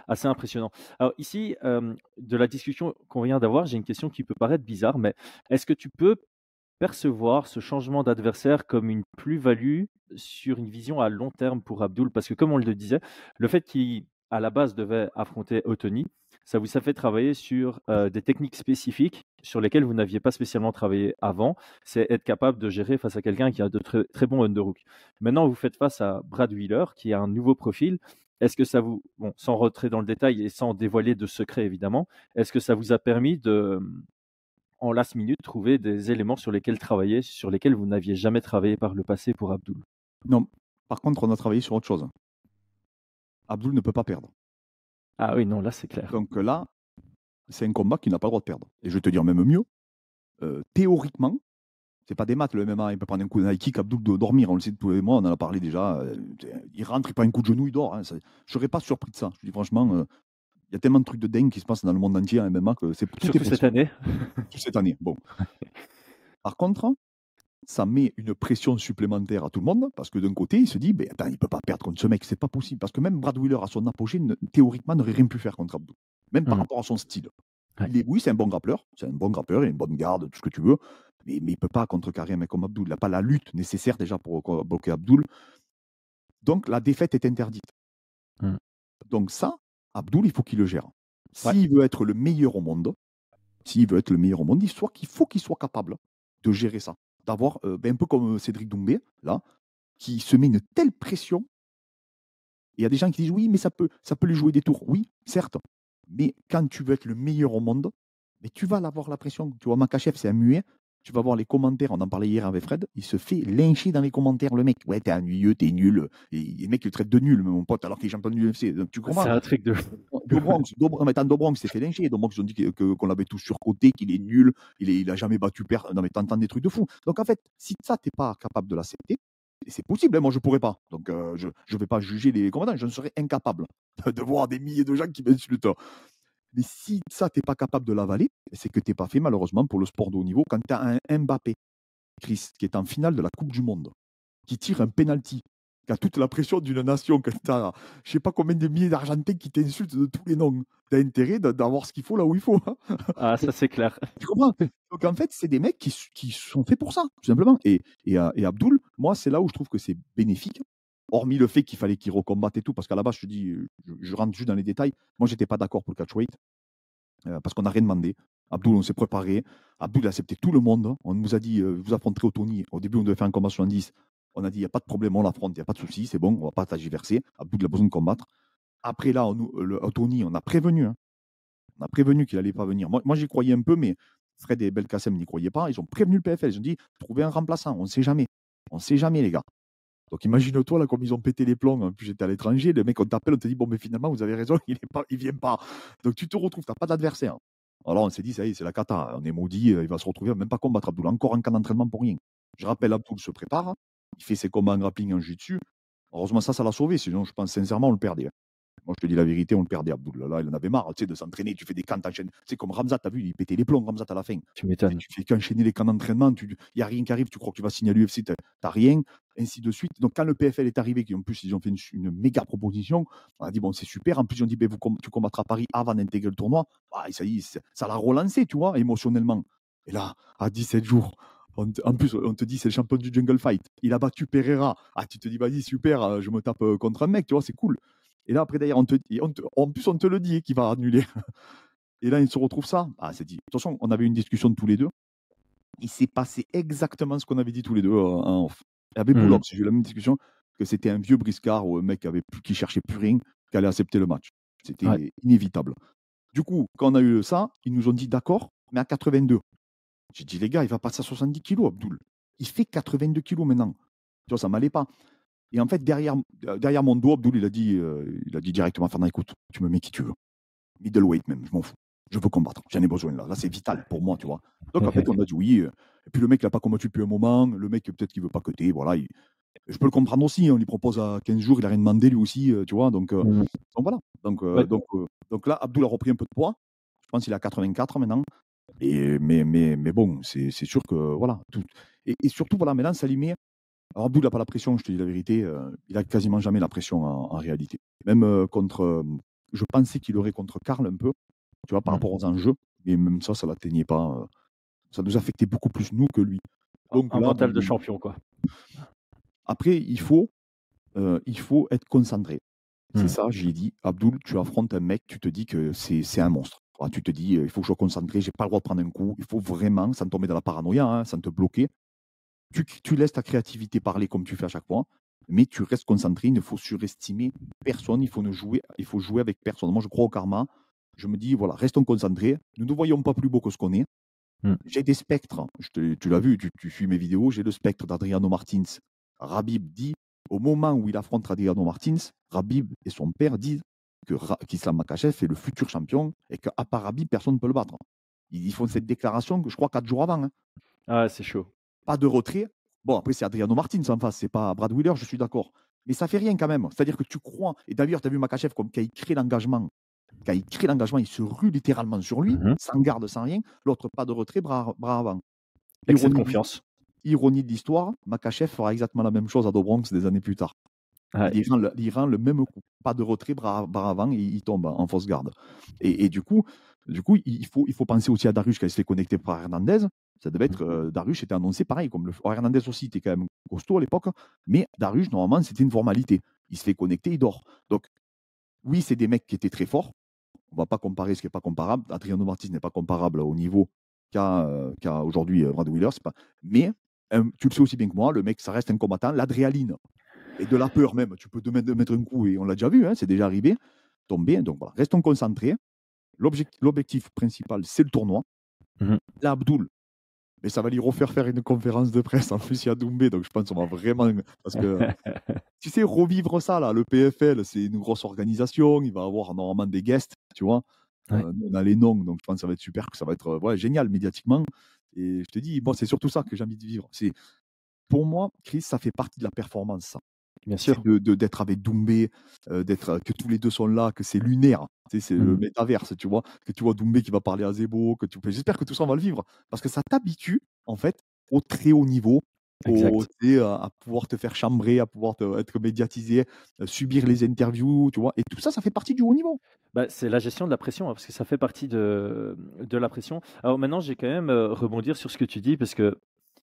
assez impressionnant. Alors ici, de la discussion qu'on vient d'avoir, j'ai une question qui peut paraître bizarre, mais est-ce que tu peux percevoir ce changement d'adversaire comme une plus-value sur une vision à long terme pour Abdul Parce que comme on le disait, le fait qu'il, à la base, devait affronter Otoni, ça vous a fait travailler sur des techniques spécifiques sur lesquelles vous n'aviez pas spécialement travaillé avant. C'est être capable de gérer face à quelqu'un qui a de très, très bons underhooks. Maintenant, vous faites face à Brad Wheeler, qui a un nouveau profil. Est-ce que ça vous, bon, sans rentrer dans le détail et sans dévoiler de secrets évidemment, est-ce que ça vous a permis de, en last minute, trouver des éléments sur lesquels travailler, sur lesquels vous n'aviez jamais travaillé par le passé pour Abdul Non. Par contre, on a travaillé sur autre chose. Abdul ne peut pas perdre. Ah oui, non, là c'est clair. Donc là, c'est un combat qui n'a pas le droit de perdre. Et je vais te dire même mieux, euh, théoriquement, c'est pas des maths le MMA, il peut prendre un coup de kick, Abdul de dormir, on le sait tous les mois, on en a parlé déjà. Euh, il rentre, il prend un coup de genou, il dort. Hein, je ne serais pas surpris de ça. Je dis franchement, euh, y a tellement de trucs de dingue qui se passent dans le monde entier en MMA que c'est tout Surtout cette année. cette année, bon. Par contre, ça met une pression supplémentaire à tout le monde parce que d'un côté, il se dit ben, attends, il ne peut pas perdre contre ce mec, c'est pas possible. Parce que même Brad Wheeler, à son apogée, théoriquement, n'aurait rien pu faire contre Abdou, même par mmh. rapport à son style. oui, c'est un bon grappleur, c'est un bon grappleur, il a une bonne garde, tout ce que tu veux, mais, mais il ne peut pas contrecarrer un mec comme Abdul. Il n'a pas la lutte nécessaire déjà pour bloquer Abdul. Donc la défaite est interdite. Mmh. Donc ça, Abdul, il faut qu'il le gère. S'il veut être le meilleur au monde, s'il veut être le meilleur au monde, il faut qu'il soit capable de gérer ça d'avoir, euh, ben, un peu comme euh, Cédric Doumbé, là, qui se met une telle pression. Il y a des gens qui disent oui, mais ça peut, ça peut lui jouer des tours. Oui, certes. Mais quand tu veux être le meilleur au monde, mais tu vas l'avoir la pression. Tu vois, Makachev, c'est un muet tu vas voir les commentaires, on en parlait hier avec Fred, il se fait lyncher dans les commentaires, le mec. Ouais, t'es ennuyeux, t'es nul. Et le mec, il le traite de nul, mon pote, alors qu'il est champion de l'UFC. Donc tu comprends C'est un truc de. Dobronx, Dobronx, mais Dobronx s'est fait lyncher. Dobronx, ils ont dit qu'on l'avait tous surcoté, qu'il est nul, il, est, il a jamais battu père. Non, mais t'entends des trucs de fou. Donc en fait, si ça, t'es pas capable de l'accepter, c'est possible, hein, moi je pourrais pas. Donc euh, je ne vais pas juger les combattants, je ne serais incapable de voir des milliers de gens qui m'insultent. Mais si ça, tu n'es pas capable de l'avaler, c'est que tu n'es pas fait malheureusement pour le sport de haut niveau. Quand tu as un Mbappé, Chris, qui est en finale de la Coupe du Monde, qui tire un penalty, qui a toute la pression d'une nation, quand tu as je sais pas combien de milliers d'Argentins qui t'insultent de tous les noms, tu as intérêt d'avoir ce qu'il faut là où il faut. Hein. ah, ça c'est clair. Tu comprends? Donc en fait, c'est des mecs qui, qui, sont faits pour ça, tout simplement. Et, et, euh, et Abdul, moi, c'est là où je trouve que c'est bénéfique hormis le fait qu'il fallait qu'il recombatte et tout, parce qu'à la base, je te dis, je, rentre juste dans les détails. Moi, j'étais pas d'accord pour le catchweight, euh, parce qu'on n'a rien demandé. Abdul, on s'est préparé. Abdul a accepté tout le monde. On nous a dit, euh, vous affronterez au Tony. Au début, on devait faire un combat 70. On a dit, il n'y a pas de problème, on l'affronte, il n'y a pas de souci, c'est bon, on va pas t'agiverser. Abdul a besoin de combattre. Après, là, on, le, au Tony, on a prévenu. Hein. On a prévenu qu'il n'allait pas venir. Moi, moi j'y croyais un peu, mais Fred et Belkacem n'y croyaient pas. Ils ont prévenu le PFL. Ils ont dit, trouvez un remplaçant. On ne sait jamais. On ne sait jamais, les gars. Donc imagine-toi, là, comme ils ont pété les plombs, puis j'étais à l'étranger, les mecs, on t'appelle, on te dit, bon, mais finalement, vous avez raison, il ne vient pas. Donc tu te retrouves, tu n'as pas d'adversaire. Alors on s'est dit, ça y est, c'est la cata, on est maudit, euh, il va se retrouver, même pas combattre Abdul, encore un camp d'entraînement pour rien. Je rappelle, Abdul se prépare, il fait ses combats en grappling, en jiu-jitsu. Heureusement, ça, ça l'a sauvé, sinon, je pense sincèrement, on le perdait. Moi, je te dis la vérité, on le perdait, Abdul. Là, il en avait marre, tu sais, de s'entraîner. Tu fais des camps, d'enchaînement. C'est comme Ramzat, t'as vu, il pétait les plombs, Ramzat, à la fin. Tu m'étonnes. Tu fais qu'enchaîner les camps d'entraînement. Il n'y a rien qui arrive. Tu crois que tu vas signer à l'UFC, t'as rien, ainsi de suite. Donc, quand le PFL est arrivé, qui en plus, ils ont fait une, méga proposition, on a dit, bon, c'est super. En plus, ils ont dit, ben, vous, tu combattras à Paris avant d'intégrer le tournoi. Ah, ça y est, ça l'a relancé, tu vois, émotionnellement. Et là, à 17 jours, en plus, on te dit, c'est le champion du jungle fight. Il a battu Pereira. Ah, tu te dis, vas-y, super, euh, je me tape euh, contre un mec, tu vois, c'est cool. Et là, après, d'ailleurs, on te, en plus, on te le dit qu'il va annuler. Et là, il se retrouve ça. Ah, c'est dit. De toute façon, on avait une discussion de tous les deux. Il s'est passé exactement ce qu'on avait dit tous les deux euh, en off. Avec mmh. j'ai eu la même discussion, que c'était un vieux briscard ou un mec qui, avait qui cherchait plus rien. qui allait accepter le match. C'était inévitable. Du coup, quand on a eu ça, ils nous ont dit d'accord, mais à 82. J'ai dit, les gars, il va passer à 70 kilos, Abdul. Il fait 82 kilos maintenant. Tu vois, ça m'allait pas. Et en fait, derrière, derrière mon dos, Abdul, il a dit, euh, il a dit directement Fernand, écoute, tu me mets qui tu veux. Middleweight même, je m'en fous. Je veux combattre. J'en ai besoin là. Là, c'est vital pour moi, tu vois. Donc, en fait, on a dit oui. Euh, et puis, le mec, il n'a pas combattu depuis un moment. Le mec, peut-être qu'il veut pas coter. Voilà. Je peux le comprendre aussi. On lui propose à 15 jours, il a rien demandé lui aussi, euh, tu vois. Donc, mmh. donc voilà. Donc, donc, donc là, Abdul a repris un peu de poids. Je pense qu'il est à 84 maintenant. Et, mais, mais, mais bon, c'est sûr que voilà. Tout. Et, surtout, voilà, maintenant, s'aligner. Alors, Abdul n'a pas la pression, je te dis la vérité. il a quasiment jamais la pression en, réalité. Même contre. je pensais qu'il aurait contre Karl un peu, tu vois, par mmh. rapport aux enjeux. Mais même ça, ça ne l'atteignait pas. ça nous affectait beaucoup plus nous que lui. Donc, un mental de champion, quoi. Après, il faut, il faut être concentré. C'est mmh. ça, j'ai dit, Abdul, tu affrontes un mec, tu te dis que c'est un monstre. tu te dis, il faut que je sois concentré, j'ai pas le droit de prendre un coup. Il faut vraiment, sans tomber dans la paranoïa, hein, sans te bloquer. Tu, tu, laisses ta créativité parler comme tu fais à chaque fois, mais tu restes concentré. Il ne faut surestimer personne. Il faut, ne jouer, il faut jouer avec personne. Moi, je crois au karma. Je me dis, voilà, restons concentrés. Nous ne voyons pas plus beau que ce qu'on est. Mmh. J'ai des spectres. Je tu l'as vu, tu, tu, suis mes vidéos. J'ai le spectre d'Adriano Martins. Rabib dit au moment où il affronte Adriano Martins, Rabib et son père disent que qu'Islam Makachev est le futur champion et qu'à part Rabib, personne ne peut le battre. Ils font cette déclaration que je crois quatre jours avant. Hein. Ah, c'est chaud. Pas de retrait. Bon, après, c'est Adriano Martins en face, c'est pas Brad Wheeler, je suis d'accord. Mais ça fait rien quand même. C'est-à-dire que tu crois. Et d'ailleurs, tu as vu Makachev comme quand il crée l'engagement. Quand il crée l'engagement, il se rue littéralement sur lui, mmh sans garde, sans rien. L'autre, pas de retrait, bras, bras avant. Excès de confiance ironie de l'histoire, Makachev fera exactement la même chose à Dobronx des années plus tard. Il, rend le, même coup. Pas de retrait, bras, avant, et il tombe en fausse garde. Et, du coup, du coup il, faut, il faut penser aussi à Darius quand il se fait connecter par Hernandez. Ça devait être. Euh, Darius était annoncé pareil, comme le, Hernandez aussi était quand même costaud à l'époque. Mais Darius, normalement, c'était une formalité. Il se fait connecter, il dort. Donc, oui, c'est des mecs qui étaient très forts. On ne va pas comparer ce qui n'est pas comparable. Adriano Martis n'est pas comparable au niveau qu'a euh, aujourd'hui Brad Wheeler. Pas... Mais tu le sais aussi bien que moi, le mec, ça reste un combattant, l'adréaline et de la peur même. Tu peux te mettre, mettre un coup et on l'a déjà vu, hein, c'est déjà arrivé. Tomber, donc voilà, restons concentrés. L'objectif principal, c'est le tournoi. Mmh là, Abdul, mais ça va lui refaire faire une conférence de presse. En plus, il y a Doumbé, donc je pense qu'on va vraiment. Parce que, tu sais, revivre ça, là, le PFL, c'est une grosse organisation. Il va avoir normalement des guests, tu vois. Euh, on a les noms, donc je pense que ça va être super, que ça va être ouais, génial médiatiquement. Et je te dis, bon, c'est surtout ça que j'ai envie de vivre. C'est pour moi, Chris, ça fait partie de la performance. Ça. Bien sûr. De, d'être avec Doumbé, euh, d'être que tous les deux sont là, que c'est lunaire. Tu sais, c'est le mmh. métaverse, tu vois. Que tu vois Doumbé qui va parler à Zebo. Que tu... J'espère que tout ça on va le vivre parce que ça t'habitue en fait au très haut niveau. Au, à, pouvoir te faire chambrer, à pouvoir être médiatisé, subir les interviews, tu vois. Et tout ça, ça fait partie du haut niveau. Bah, c'est la gestion de la pression, hein, parce que ça fait partie de, de la pression. Alors maintenant, j'ai quand même euh, rebondir sur ce que tu dis, parce que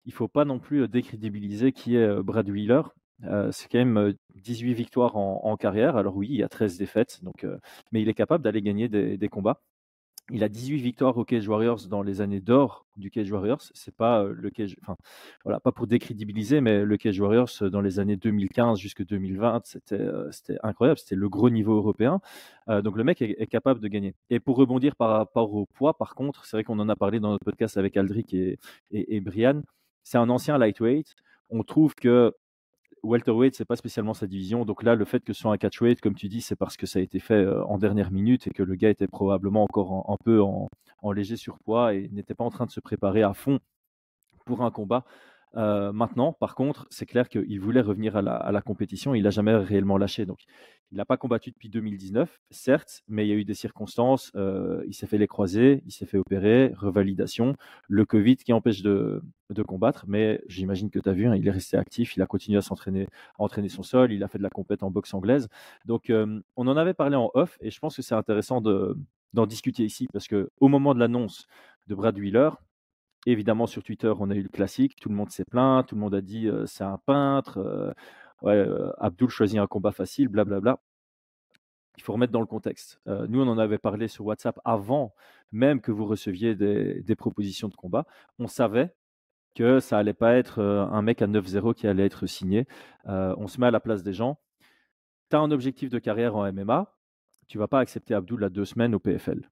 il faut pas non plus euh, décrédibiliser qui est euh, Brad Wheeler. C'est quand même 18 victoires en, carrière. Alors oui, il y a 13 défaites, donc, mais il est capable d'aller gagner des combats. Il a 18 victoires au Cage Warriors dans les années d'or du Cage Warriors. C'est pas euh, le Cage, enfin, voilà, pas pour décrédibiliser, mais le Cage Warriors euh, dans les années 2015 jusqu'à 2020, c'était, euh, incroyable. C'était le gros niveau européen. donc le mec est, capable de gagner. Et pour rebondir par rapport au poids, par contre, c'est vrai qu'on en a parlé dans notre podcast avec Aldric et Brian. C'est un ancien lightweight. On trouve que welterweight, c'est pas spécialement sa division. Donc là, le fait que ce soit un catchweight, comme tu dis, c'est parce que ça a été fait euh, en dernière minute et que le gars était probablement encore un peu en, léger surpoids et n'était pas en train de se préparer à fond pour un combat. Euh, maintenant, par contre, c'est clair qu'il voulait revenir à la, compétition. Il n'a jamais réellement lâché. Donc, il n'a pas combattu depuis 2019, certes, mais il y a eu des circonstances. Euh, il s'est fait les croiser, il s'est fait opérer, revalidation, le Covid qui empêche de, combattre. Mais j'imagine que tu as vu, hein, il est resté actif, il a continué à s'entraîner, à entraîner son sol, il a fait de la compète en boxe anglaise. Donc, euh, on en avait parlé en off et je pense que c'est intéressant d'en discuter ici parce qu'au moment de l'annonce de Brad Wheeler, Évidemment, sur Twitter, on a eu le classique. Tout le monde s'est plaint. Tout le monde a dit c'est un peintre. ouais, Abdul choisit un combat facile, blablabla. Il faut remettre dans le contexte. nous, on en avait parlé sur WhatsApp avant même que vous receviez des, propositions de combat. On savait que ça allait pas être un mec à 9-0 qui allait être signé. on se met à la place des gens. tu as un objectif de carrière en MMA, tu vas pas accepter Abdul à deux semaines au PFL.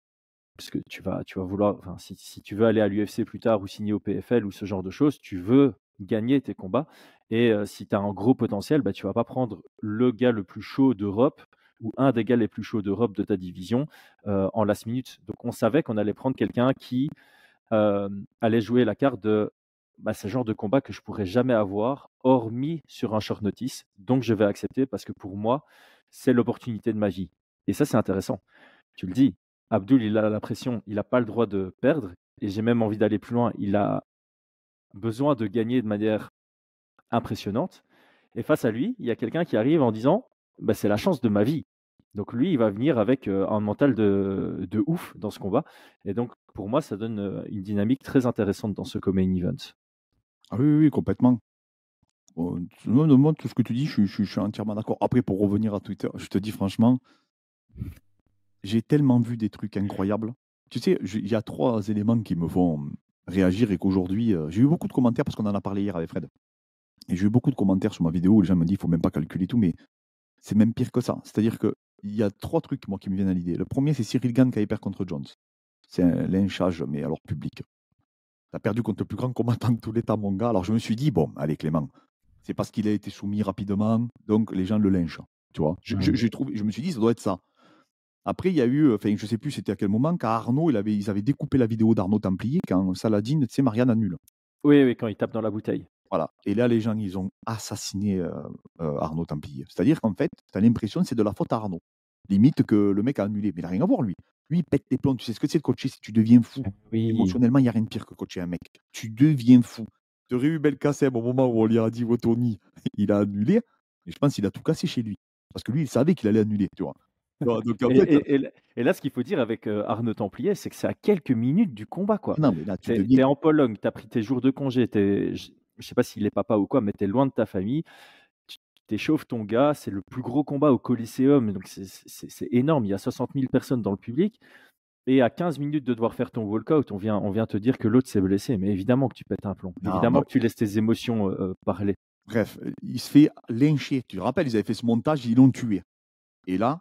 Parce que tu vas, tu vas vouloir, si tu veux aller à l'UFC plus tard ou signer au PFL ou ce genre de choses, tu veux gagner tes combats. Et euh, si tu as un gros potentiel, bah, tu vas pas prendre le gars le plus chaud d'Europe ou un des gars les plus chauds d'Europe de ta division euh, en last minute. Donc on savait qu'on allait prendre quelqu'un qui euh, allait jouer la carte de bah, ce genre de combat que je pourrais jamais avoir, hormis sur un short notice. Donc je vais accepter parce que pour moi, c'est l'opportunité de ma vie. Et ça, c'est intéressant. Tu le dis, Abdul, il a la pression, il n'a pas le droit de perdre. Et j'ai même envie d'aller plus loin. Il a besoin de gagner de manière impressionnante. Et face à lui, il y a quelqu'un qui arrive en disant bah, c'est la chance de ma vie. Donc lui, il va venir avec un mental de, de, ouf dans ce combat. Et donc, pour moi, ça donne une dynamique très intéressante dans ce co-main event. Ah oui, oui, complètement. Tout ce que tu dis, je suis entièrement d'accord. Après, pour revenir à Twitter, je te dis franchement, j'ai tellement vu des trucs incroyables. Tu sais, il y a trois éléments qui me font réagir et qu'aujourd'hui, euh, j'ai eu beaucoup de commentaires parce qu'on en a parlé hier avec Fred. Et j'ai eu beaucoup de commentaires sur ma vidéo où les gens me disent qu'il ne faut même pas calculer tout, mais c'est même pire que ça. C'est-à-dire qu'il y a trois trucs moi, qui me viennent à l'idée. Le premier, c'est Cyril Gann qui a perd contre Jones. C'est un lynchage, mais alors public. Tu as perdu contre le plus grand combattant de tous les temps, mon gars. Alors je me suis dit, bon, allez Clément, c'est parce qu'il a été soumis rapidement, donc les gens le lynchent. Tu vois, je me suis dit, ça doit être ça. Après, il y a eu, enfin, je sais plus c'était à quel moment, quand Arnaud, il avait, ils avaient découpé la vidéo d'Arnaud Templier, quand Saladin, tu sais, Marianne annule. Oui, oui, quand il tape dans la bouteille. Voilà. Et là, les gens, ils ont assassiné euh, euh, Arnaud Templier. C'est-à-dire qu'en fait, tu as l'impression que c'est de la faute à Arnaud. Limite que le mec a annulé. Mais il n'a rien à voir, lui. Lui, il pète les plombs. Tu sais ce que c'est de coacher si tu deviens fou? Émotionnellement, il n'y a rien de pire que coacher un mec. Tu deviens fou. Tu aurais eu Belkacem au moment où on lui a dit Tony, il a annulé. Et je pense qu'il a tout cassé chez lui. Parce que lui, il savait qu'il allait annuler. Tu vois et, là, ce qu'il faut dire avec euh, Arnaud Templier, c'est que c'est à quelques minutes du combat. Quoi. Non, mais là, tu es, en Pologne, tu as pris tes jours de congé, je ne sais pas s'il est papa ou quoi, mais tu es loin de ta famille. Tu échauffes ton gars, c'est le plus gros combat au Coliseum, donc c'est énorme. Il y a 60 000 personnes dans le public. Et à 15 minutes de devoir faire ton walkout, on vient, on vient te dire que l'autre s'est blessé. Mais évidemment que tu pètes un plomb. évidemment que tu laisses tes émotions euh, euh, parler. Bref, il se fait lyncher. Tu te rappelles, ils avaient fait ce montage, ils l'ont tué. Et là,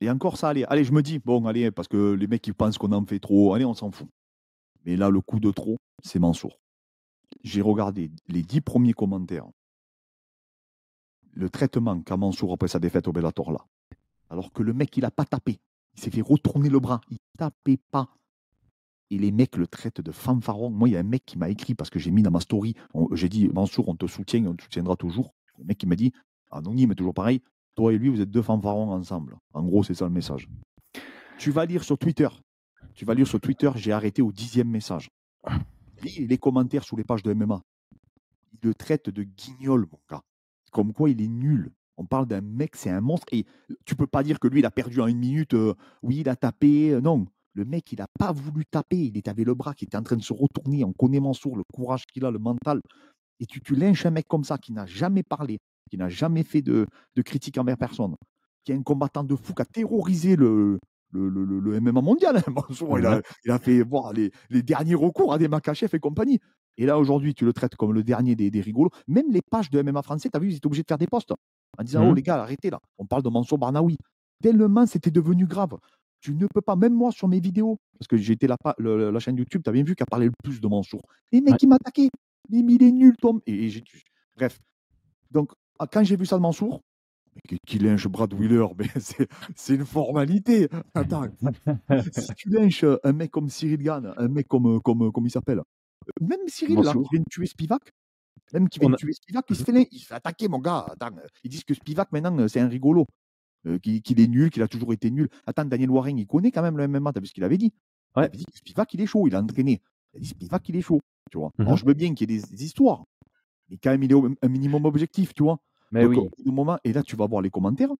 et encore ça, allez, allez, je me dis, bon, allez, parce que les mecs, ils pensent qu'on en fait trop, allez, on s'en fout. Mais là, le coup de trop, c'est Mansour. J'ai regardé les dix premiers commentaires. Le traitement qu'a Mansour après sa défaite au Bellator, là. Alors que le mec, il n'a pas tapé. Il s'est fait retourner le bras. Il tapait pas. Et les mecs le traitent de fanfaron. Moi, il y a un mec qui m'a écrit parce que j'ai mis dans ma story. J'ai dit, Mansour, on te soutient, on te soutiendra toujours. Le mec qui m'a dit, anonyme, toujours pareil, toi et lui, vous êtes deux fanfarons ensemble. En gros, c'est ça le message. Tu vas lire sur Twitter. Tu vas lire sur Twitter, j'ai arrêté au dixième message. Lis les commentaires sous les pages de MMA. Il le traite de guignol, mon gars. Comme quoi il est nul. On parle d'un mec, c'est un monstre. Et tu peux pas dire que lui, il a perdu en une minute. Euh, oui, il a tapé. Euh, non. Le mec, il n'a pas voulu taper. Il était avec le bras qui était en train de se retourner. On connaît Mansour, le courage qu'il a, le mental. Et tu, tu lynches un mec comme ça qui n'a jamais parlé, qui n'a jamais fait de, de critique envers personne, qui est un combattant de fou, qui a terrorisé le, le, le, le MMA mondial. Hein. il, a, il, a, fait voir les, les, derniers recours à des Makachev et compagnie. Et là, aujourd'hui, tu le traites comme le dernier des, des rigolos. Même les pages de MMA français, tu as vu, ils étaient obligés de faire des posts en disant Oh, mmh. les gars, arrêtez là. On parle de Mansour Barnaoui. Tellement c'était devenu grave. Tu ne peux pas, même moi sur mes vidéos, parce que j'étais la, la, la, chaîne YouTube, tu as bien vu qu'elle parlait le plus de Mansour. Les mecs, qui m'attaquaient. Mais il est nul, Tom. Et, et bref. Donc, quand j'ai vu ça de Mansour, qui lynche Brad Wheeler, mais c'est une formalité. Attends, si tu lynches un mec comme Cyril Gann, un mec comme, comme, comme il s'appelle, même Cyril, là, qui vient de tuer Spivak, même qui vient de tuer Spivak, il se, fait, il se fait attaquer, mon gars. Attends, ils disent que Spivak, maintenant, c'est un rigolo, euh, qu'il est nul, qu'il a toujours été nul. Attends, Daniel Warren, il connaît quand même le MMA, t'as vu ce qu'il avait dit? Il avait dit que Spivak, il est chaud, il a entraîné. Il a dit Spivak, il est chaud. Tu vois. Alors, mmh je veux bien qu'il y ait des histoires, mais quand même, il est un minimum objectif, tu vois. Mais oui. moment, et là, tu vas voir les commentaires.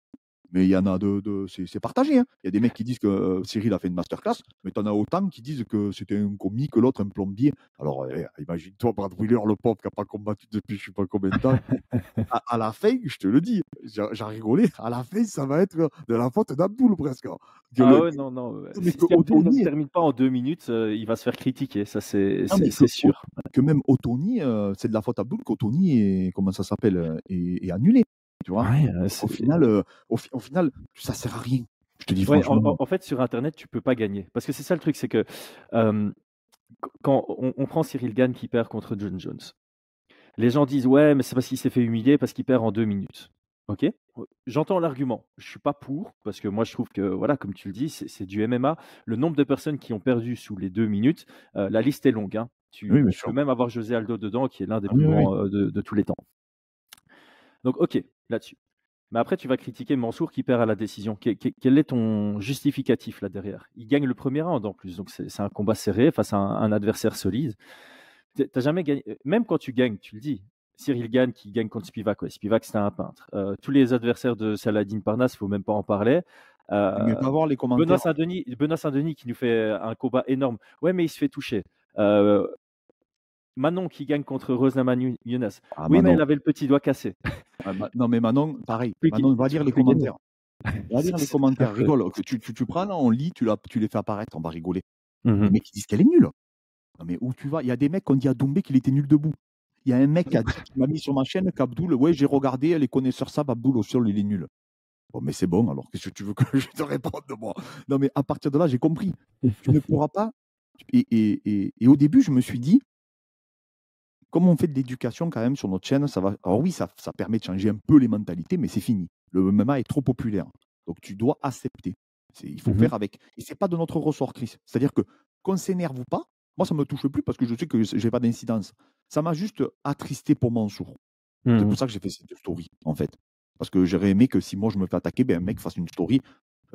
Mais il y en a de, de c'est partagé. Hein. Il y a des mecs qui disent que euh, Cyril a fait une masterclass, mais tu en as autant qui disent que c'était un commis que l'autre un plombier. Alors eh, imagine-toi Brad Wheeler, le pauvre qui n'a pas combattu depuis je ne sais pas combien de temps. à, la fin, je te le dis, j'ai rigolé, à la fin, ça va être de la faute d'Abdoul presque. Hein. Ah ouais, non, non. Mais si ne termine pas en deux minutes, euh, il va se faire critiquer, ça c'est sûr. Que même Otoni, euh, c'est de la faute qu'Otoni est, comment ça s'appelle, est, est annulé. Tu vois? Ouais, au, final, euh, au, fi- au final, ça sert à rien. Je te dis Ouais, en, franchement. en- en fait, sur Internet, tu peux pas gagner. Parce que c'est ça le truc, c'est que euh, qu- quand on, on prend Cyril Gann qui perd contre John Jones, les gens disent ouais, mais c'est parce qu'il s'est fait humilier, parce qu'il perd en deux minutes. Ok, j'entends l'argument. Je suis pas pour parce que moi je trouve que voilà, comme tu le dis, c'est du MMA. Le nombre de personnes qui ont perdu sous les deux minutes, euh, la liste est longue. hein. Tu, Oui, peux même avoir José Aldo dedans, qui est l'un des Ah plus oui, grands euh, de, de tous les temps. Donc ok, là-dessus. Mais après, tu vas critiquer Mansour qui perd à la décision. Que- que- Quel est ton justificatif là derrière? Il gagne le premier round en plus, donc c'est un combat serré face à un, un adversaire solide. T'as jamais gagné, même quand tu gagnes, tu le dis. Cyril gagne qui gagne contre Spivak. Ouais. Spivak, c'était un peintre. Euh, tous les adversaires de Saladin Parnasse, il faut même pas en parler. Euh, Mais va voir les commentaires. Saint-Denis, Benoît Saint-Denis qui nous fait un combat énorme. Ouais, mais il se fait toucher. Euh, Manon qui gagne contre Rosamund Younes. Ah, oui, mais Manon. elle avait le petit doigt cassé. Ah, Non, mais Manon, pareil. Manon, va lire les commentaires. Va lire les commentaires. Rigole. Que Tu, tu, tu prends, là, on lit, tu, la- tu les fais apparaître, on va rigoler. Mhm. Les mecs, ils disent qu'elle est nulle. Non, mais où tu vas? Il y a des mecs qui ont dit à Doumbé qu'il était nul debout. Il y a un mec qui m'a mis sur ma chaîne qu'Abdoul, ouais, j'ai regardé, les connaisseurs savent, Abdoul au sol, il est nul. Bon, mais c'est bon, alors qu'est-ce que tu veux que je te réponde, moi? Non, mais à partir de là, j'ai compris. Tu ne pourras pas. Et, et, et, et au début, je me suis dit, comme on fait de l'éducation quand même sur notre chaîne, ça va. Alors oui, ça, ça permet de changer un peu les mentalités, mais c'est fini. Le MMA est trop populaire. Donc tu dois accepter. Il faut Mhm. faire avec. Et c'est pas de notre ressort, Chris. C'est-à-dire que qu'on s'énerve ou pas, moi ça me touche plus parce que je sais que j'ai pas d'incidence. Ça m'a juste attristé pour Mansour. C'est Mhm. pour ça que j'ai fait cette story, en fait. Parce que j'aurais aimé que si moi je me fais attaquer, ben, un mec fasse une story.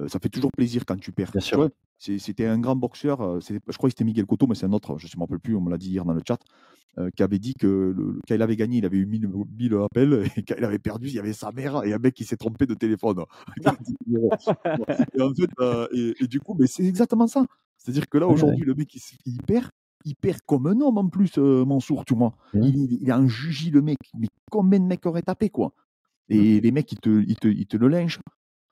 Ça fait toujours plaisir quand tu perds. Bien sûr. C'était un grand boxeur, je crois que c'était Miguel Cotto, mais c'est un autre, je ne me rappelle plus, on me l'a dit hier dans le chat, euh, qui avait dit que le- quand il avait gagné, il avait eu 1000, 1000 appels, et quand il avait perdu, il y avait sa mère et un mec qui s'est trompé de téléphone. et, en fait, euh, et, et du coup, mais c'est exactement ça. C'est-à-dire que là, Ouais, aujourd'hui, le mec, il, perd, il perd comme un homme en plus, euh, Mansour, tu vois. Mhm. Il, il, est en jugie, le mec. Mais combien de mecs auraient tapé, quoi Et les mecs, ils te, ils te, ils te le lynchent.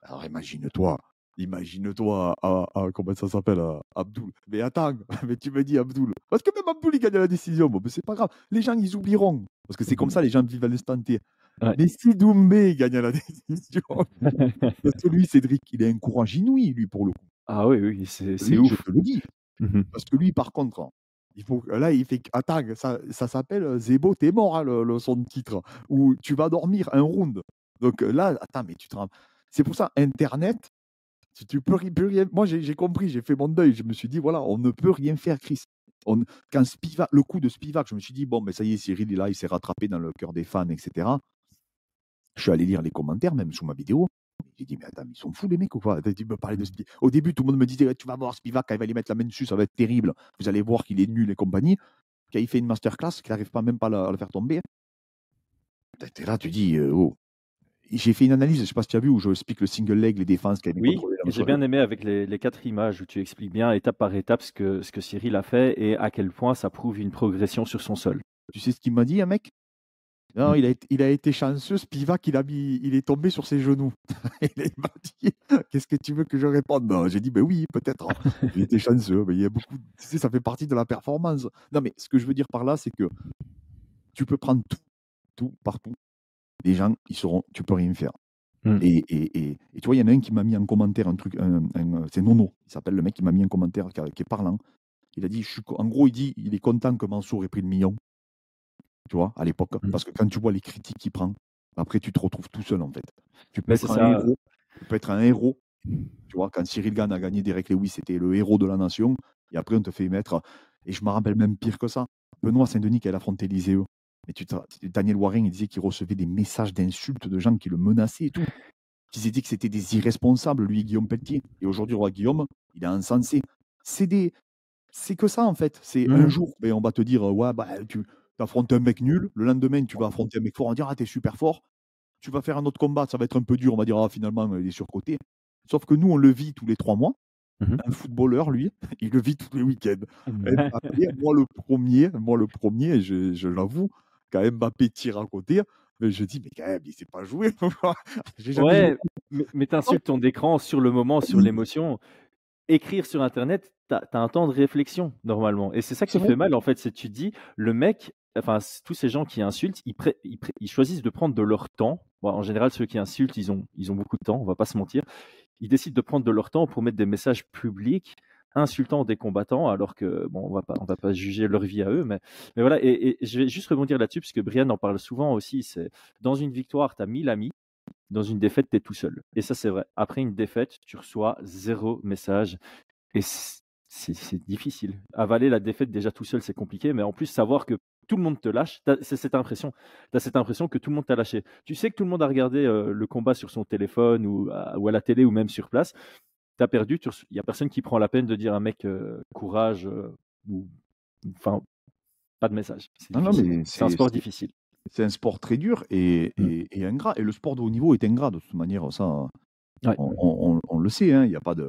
Alors imagine-toi, imagine-toi, à, à- comment ça s'appelle, à Abdoul. Mais attends, mais tu me dis Abdoul. Parce que même Abdoul, il gagne la décision. Bon, mais c'est pas grave. Les gens, ils oublieront. Parce que c'est comme ça, les gens vivent à l'instant T. Ouais. Mais si Doumbé gagne la décision, parce que lui, Cédric, il a un courage inouï, lui, pour le coup. ah oui, oui, c'est ouf. Je te le dis. Mhm. Parce que lui, par contre, il faut, là, il fait. Attends, ça, ça s'appelle euh, Zebo, t'es mort, hein, le, le- son titre. Où tu vas dormir un round. Donc euh, là, attends, mais tu te rends- C'est pour ça, Internet, tu, tu peux, peux rien. Moi, j'ai compris, j'ai fait mon deuil. Je me suis dit, voilà, on ne peut rien faire, Chris. Quand Spivak, le coup de Spivak, je me suis dit, bon, mais ça y est, Cyril, là, il s'est rattrapé dans le cœur des fans, etc. Je suis allé lire les commentaires, même sous ma vidéo. J'ai dit, mais attends, ils sont fous les mecs ou quoi? Tu me parlais de Spivak. Au début, tout le monde me disait, tu vas voir Spivak, quand il va lui mettre la main dessus, ça va être terrible. Vous allez voir qu'il est nul et compagnie. Quand il fait une masterclass, qu'il n'arrive pas même pas à la faire tomber. T'es là, tu dis, euh, oh. J'ai fait une analyse, je ne sais pas si tu as vu, où je explique le single leg, les défenses avait Oui, j'ai bien aimé avec les, les quatre images où tu expliques bien étape par étape ce que, ce que Cyril a fait et à quel point ça prouve une progression sur son sol. Tu sais ce qu'il m'a dit, un mec? Non, il, a été, il a été chanceux, Spivak, il, a mis, il est tombé sur ses genoux. Il m'a dit Qu'est-ce que tu veux que je réponde? J'ai dit Ben oui, peut-être. hein. Il était chanceux, mais il y a beaucoup. Tu sais, ça fait partie de la performance. Non, mais ce que je veux dire par là, c'est que tu peux prendre tout, tout, partout. Les gens, ils seront, tu peux rien faire. Mm. Et, et, et, et tu vois, il y en a un qui m'a mis en commentaire un truc, un- un- c'est Nono, il s'appelle le mec qui m'a mis un commentaire qui, est parlant. Il a dit, je suis en gros, il dit, il est content que Mansour ait pris le million, tu vois, à l'époque, Mm. parce que quand tu vois les critiques qu'il prend, après tu te retrouves tout seul en fait. Tu peux être un héros, tu peux être un héros. Tu vois, quand Cyril Gann a gagné Derek Lewis, c'était le héros de la nation, et après on te fait mettre, et je me rappelle même pire que ça, Benoît Saint-Denis qui a affronté l'Isée. Tu Daniel Warren, il disait qu'il recevait des messages d'insultes de gens qui le menaçaient et tout. Qu'ils aient dit que c'était des irresponsables, lui et Guillaume Pelletier. Et aujourd'hui, roi Guillaume, il est encensé. C'est des... C'est que ça, en fait. C'est un Mhm. jour, ben, on va te dire, ouais, bah, tu affrontes un mec nul. Le lendemain, tu vas affronter un mec fort. On va dire, ah, t'es super fort. Tu vas faire un autre combat, ça va être un peu dur. On va dire, ah, finalement, il est surcoté. Sauf que nous, on le vit tous les trois mois. Mhm. Un footballeur, lui, il le vit tous les week-ends. Mbappé, moi le premier, moi le premier, je, je l'avoue, quand Mbappé tire à côté, mais je dis, mais quand même, il sait pas jouer. Ouais, mais, t'insultes ton écran sur le moment, sur l'émotion. Écrire sur Internet, t'as as un temps de réflexion normalement. Et c'est ça qui fait mal en fait, c'est que tu dis, le mec, enfin tous ces gens qui insultent, ils, ils, ils choisissent de prendre de leur temps en général, ceux qui insultent, ils ont, ils ont beaucoup de temps, on va pas se mentir. Ils décident de prendre de leur temps pour mettre des messages publics insultant des combattants, alors que bon, on va pas, va pas juger leur vie à eux, mais, mais voilà. Et, je vais juste rebondir là-dessus, puisque Brian en parle souvent aussi. C'est dans une victoire, tu as 1000 amis. Dans une défaite, tu es tout seul. Et ça, c'est vrai. Après une défaite, tu reçois zéro message. Et c'est difficile. Avaler la défaite déjà tout seul, c'est compliqué, mais en plus, savoir que tout le monde te lâche, c'est cette impression. Tu as cette impression que tout le monde t'a lâché. Tu sais que tout le monde a regardé euh, le combat sur son téléphone ou ou à la télé ou même sur place tu as perdu, il n'y a personne qui prend la peine de dire à un mec euh, courage euh, ou enfin pas de message. C'est un sport difficile. C'est un sport très dur et, mmh. et, ingrat. Et le sport de haut niveau est ingrat de toute manière. Ça, on, le sait. Hein, il a pas de.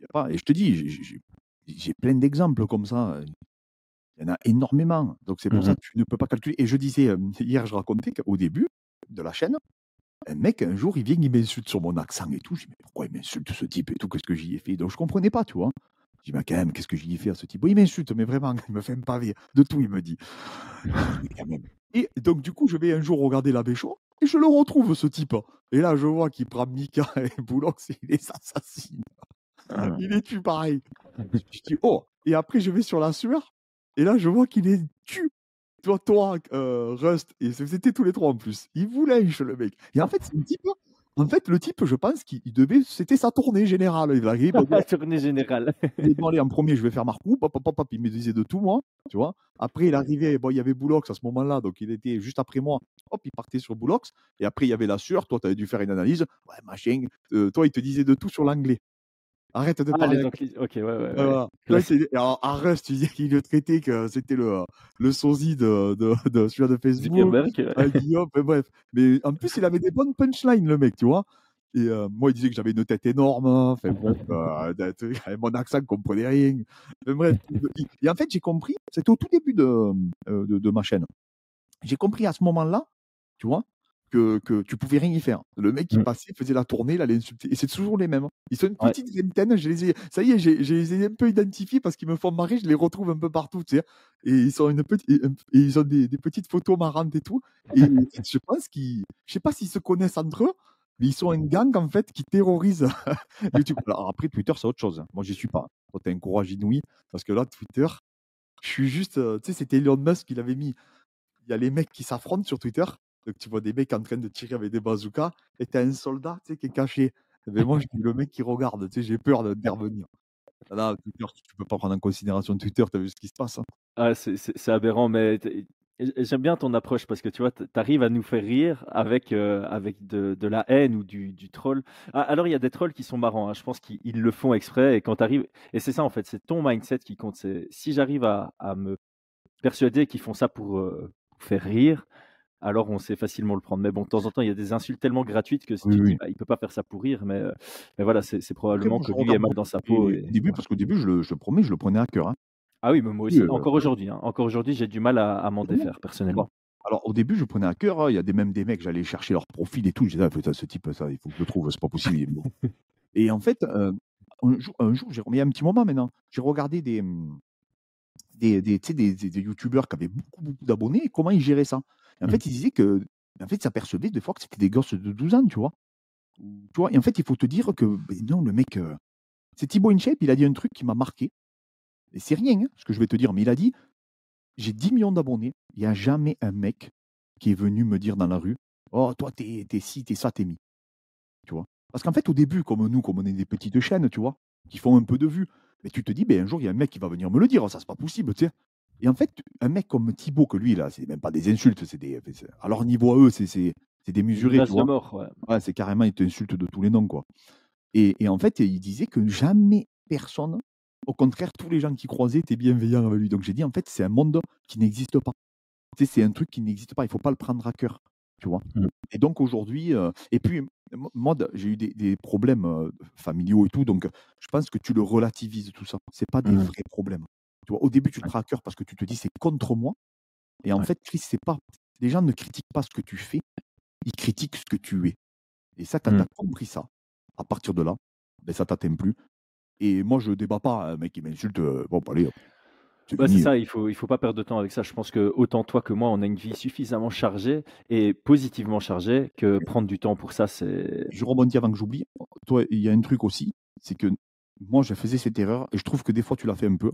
Y a pas, et je te dis, j'ai plein d'exemples comme ça. Il y en a énormément. Donc c'est pour ça mmh que tu ne peux pas calculer. Et je disais, euh, hier, je racontais qu'au début de la chaîne, un mec, un jour, il vient, il m'insulte sur mon accent et tout. Je dis, mais pourquoi il m'insulte ce type et tout? Qu'est-ce que j'y ai fait? Donc, je comprenais pas, tu vois. Je dis, mais quand même, qu'est-ce que j'y ai fait à ce type? Il m'insulte, mais vraiment, il me fait un pavé. De tout, il me dit. Et donc, du coup, je vais un jour regarder la Bécho et je le retrouve, ce type. Et là, je vois qu'il prend Mika et Boulox et il les assassine. Ah il est tue pareil. Je dis, oh Et après, je vais sur la sueur et là, je vois qu'il est tue toi, toi euh, Rust, et c'était tous les trois en plus. Il voulait le mec. Et en fait, c'est type. En fait, le type, je pense qu'il devait. C'était sa tournée générale. Il arrive. La tournée générale. il bon, allez, en premier, je vais faire Marcou. Pop, pop, pop, il me disait de tout, moi. Tu vois. Après, il arrivait. Bon, il y avait Boulox à ce moment-là. Donc, il était juste après moi. Hop, il partait sur Boulox. Et après, il y avait la sueur. Toi, tu avais dû faire une analyse. Ouais, machin. Euh, toi, il te disait de tout sur l'anglais. Arrête de ah, parler. Ok, ouais, ouais. ouais. alors, à Rust, tu disais qu'il le traitait que c'était le, le sosie de, de, de celui de Facebook. Ah, Guillaume, bref. Mais en plus, il avait des bonnes punchlines, le mec, tu vois. Et euh, moi, il disait que j'avais une tête énorme. Hein. Enfin, bref, euh, mon accent ne comprenait rien. Mais bref. Et en fait, j'ai compris, c'était au tout début de, euh, de, de ma chaîne. J'ai compris à ce moment-là, tu vois, que, que tu pouvais rien y faire. Le mec qui mmh. passait, faisait la tournée, il allait insulter. Et c'est toujours les mêmes. Hein. Ils sont une petite vingtaine. Je les ai, ça y est, j'ai, les ai un peu identifiés parce qu'ils me font marrer. Je les retrouve un peu partout, tu sais. Et ils sont une petite, et, ils ont des, des, petites photos marrantes et tout. Et je pense qu'ils, je sais pas s'ils se connaissent entre eux, mais ils sont une gang en fait qui terrorise YouTube. Alors après Twitter, c'est autre chose. Hein. Moi, j'y suis pas. Toi, t'as un courage inouï parce que là, Twitter, je suis juste, euh, tu sais, c'était Elon Musk qui l'avait mis. Il y a les mecs qui s'affrontent sur Twitter donc tu vois des mecs en train de tirer avec des bazookas et tu as un soldat tu sais, qui est caché. Mais moi, je dis le mec qui regarde, tu sais, j'ai peur d'intervenir. Là, Twitter, tu peux pas prendre en considération Twitter, tu as vu ce qui se passe. Hein. Ah, c'est aberrant, mais j'aime bien ton approche parce que tu vois, tu arrives à nous faire rire avec, euh, avec de, la haine ou du, troll. Ah, alors, il y a des trolls qui sont marrants, hein. je pense qu'ils le font exprès et quand arrives. Et c'est ça en fait, c'est ton mindset qui compte. Si j'arrive à, me persuader qu'ils font ça pour, euh, pour faire rire, alors on sait facilement le prendre. Mais bon, de temps en temps, il y a des insultes tellement gratuites que si tu dis, bah, il peut pas faire ça pour rire, mais, euh, mais voilà, c'est probablement que lui est mal dans sa peau. Au début, parce qu'au début, je le, je promets, je le prenais à cœur. Hein. Ah oui, mais moi aussi, encore aujourd'hui. Hein. Encore aujourd'hui, j'ai du mal à, m'en défaire, personnellement. Alors au début, je prenais à cœur. Hein. Il y a des, même des mecs, j'allais chercher leur profil et tout. Je disais, ah, ce type, ça, il faut que je le trouve, c'est pas possible. et en fait, euh, un jour, un jour j'ai remis un petit moment maintenant. J'ai regardé des, des, des, des, des youtubeurs qui avaient beaucoup, beaucoup d'abonnés et comment ils géraient ça? En mmh. fait, ils disaient que en fait, s'apercevaient des fois que c'était des gosses de 12 ans, tu vois? Tu vois? Et en fait, il faut te dire que ben non, le mec, euh, c'est Thibaut InShape, il a dit un truc qui m'a marqué. Et c'est rien, hein, ce que je vais te dire, mais il a dit J'ai 10 millions d'abonnés, il n'y a jamais un mec qui est venu me dire dans la rue Oh, toi, t'es es ci, t'es ça, t'es mis. Tu vois? Parce qu'en fait, au début, comme nous, comme on est des petites chaînes, tu vois, qui font un peu de vues, mais tu te dis, ben, un jour, il y a un mec qui va venir me le dire, ça, c'est pas possible, tu sais? Et en fait, un mec comme Thibaut, que lui, là, c'est même pas des insultes, c'est des. À leur niveau à eux, c'est. De mort, ouais. ouais c'est carrément, ils t'insultent de tous les noms, quoi. Et, et, en fait, il disait que jamais personne, au contraire, tous les gens qui croisaient étaient bienveillants avec lui. Donc j'ai dit, en fait, c'est un monde qui n'existe pas. Tu sais, c'est un truc qui n'existe pas, il faut pas le prendre à cœur, tu vois. Mmh. Et donc aujourd'hui, euh, et puis, moi, j'ai eu des, des problèmes euh, familiaux et tout, donc je pense que tu le relativises tout ça. C'est pas des mmh. vrais problèmes au début, tu te prends à cœur parce que tu te dis c'est contre moi. Et en fait, Chris, c'est pas. Les gens ne critiquent pas ce que tu fais, ils critiquent ce que tu es. Et ça, quand tu as mmh. compris ça, à partir de là, ben, ça t'atteint plus. Et moi, je débat pas, un mec qui m'insulte, bon, allez. c'est ça, il faut, il faut pas perdre de temps avec ça. Je pense que autant toi que moi, on a une vie suffisamment chargée et positivement chargée que prendre du temps pour ça, c'est. Je rebondis avant que j'oublie. Toi, il y a un truc aussi, c'est que moi, je faisais cette erreur et je trouve que des fois, tu l'as fait un peu.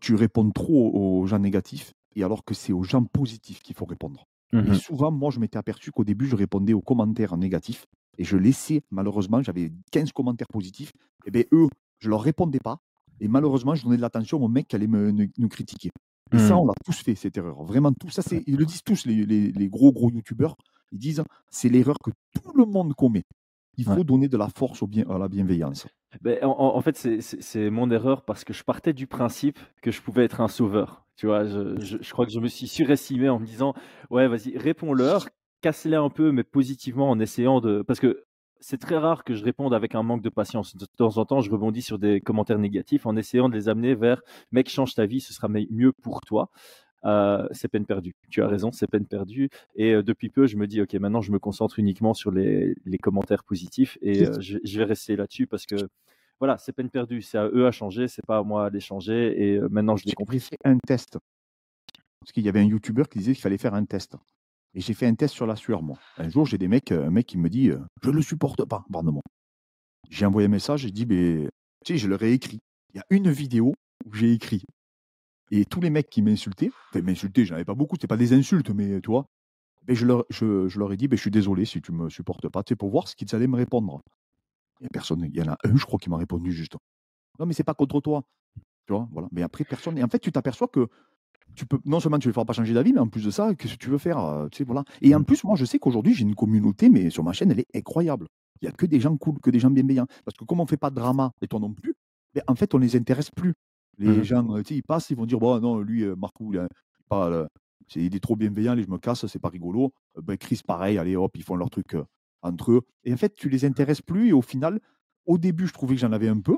Tu réponds trop aux gens négatifs et alors que c'est aux gens positifs qu'il faut répondre. Et Mmh souvent, moi, je m'étais aperçu qu'au début, je répondais aux commentaires négatifs et je laissais, malheureusement, j'avais 15 commentaires positifs. Et bien, eux, je leur répondais pas. Et malheureusement, je donnais de l'attention aux mecs qui allaient me, nous, critiquer. Et ça, Mmh. on l'a tous fait, cette erreur. Vraiment, tout ça, ils le disent tous, les, les- les gros, gros youtubeurs. Ils disent, c'est l'erreur que tout le monde commet. Il faut Ouais. donner de la force au bien, à la bienveillance. Ben, en, fait, c'est- mon erreur parce que je partais du principe que je pouvais être un sauveur. Tu vois, je, je- je crois que je me suis surestimé en me disant, ouais, vas-y, réponds-leur, casse-les un peu, mais positivement en essayant de. Parce que c'est très rare que je réponde avec un manque de patience. De temps en temps, je rebondis sur des commentaires négatifs en essayant de les amener vers, mec, change ta vie, ce sera mieux pour toi. Euh, c'est peine perdue. Tu as raison, c'est peine perdue. Et euh, depuis peu, je me dis, ok, maintenant, je me concentre uniquement sur les, les commentaires positifs et euh, je, je vais rester là-dessus parce que voilà, c'est peine perdue. C'est à eux à changer, c'est pas à moi à les changer. Et euh, maintenant, je l'ai J'ai compris. fait un test. Parce qu'il y avait un youtubeur qui disait qu'il fallait faire un test. Et j'ai fait un test sur la sueur, moi. Un jour, j'ai des mecs, un mec qui me dit, je le supporte pas, pardon. J'ai envoyé un message, j'ai dit, mais, tu sais, je leur ai écrit. Il y a une vidéo où j'ai écrit. Et tous les mecs qui m'insultaient, enfin, m'insultaient, j'en avais pas beaucoup, c'était pas des insultes, mais tu vois, ben, je, leur, je, je leur ai dit, ben, je suis désolé si tu me supportes pas, tu sais, pour voir ce qu'ils allaient me répondre. Il y a personne, il y en a un, je crois, qui m'a répondu juste. Non, mais c'est pas contre toi. Tu vois, voilà. Mais après, personne. Et en fait, tu t'aperçois que tu peux, non seulement tu ne feras pas changer d'avis, mais en plus de ça, qu'est-ce que tu veux faire tu sais, voilà. Et en plus, moi, je sais qu'aujourd'hui, j'ai une communauté, mais sur ma chaîne, elle est incroyable. Il n'y a que des gens cool, que des gens bienveillants. Parce que comme on ne fait pas de drama, et toi non plus, ben, en fait, on ne les intéresse plus. Les Mhm. gens, tu sais, ils passent, ils vont dire, bon, non, lui, euh, il, parle, euh, il est trop bienveillant, allez, je me casse, c'est pas rigolo. Euh, ben, Chris, pareil, allez, hop, ils font leur truc entre eux. Et en fait, tu les intéresses plus, et au final, au début, je trouvais que j'en avais un peu.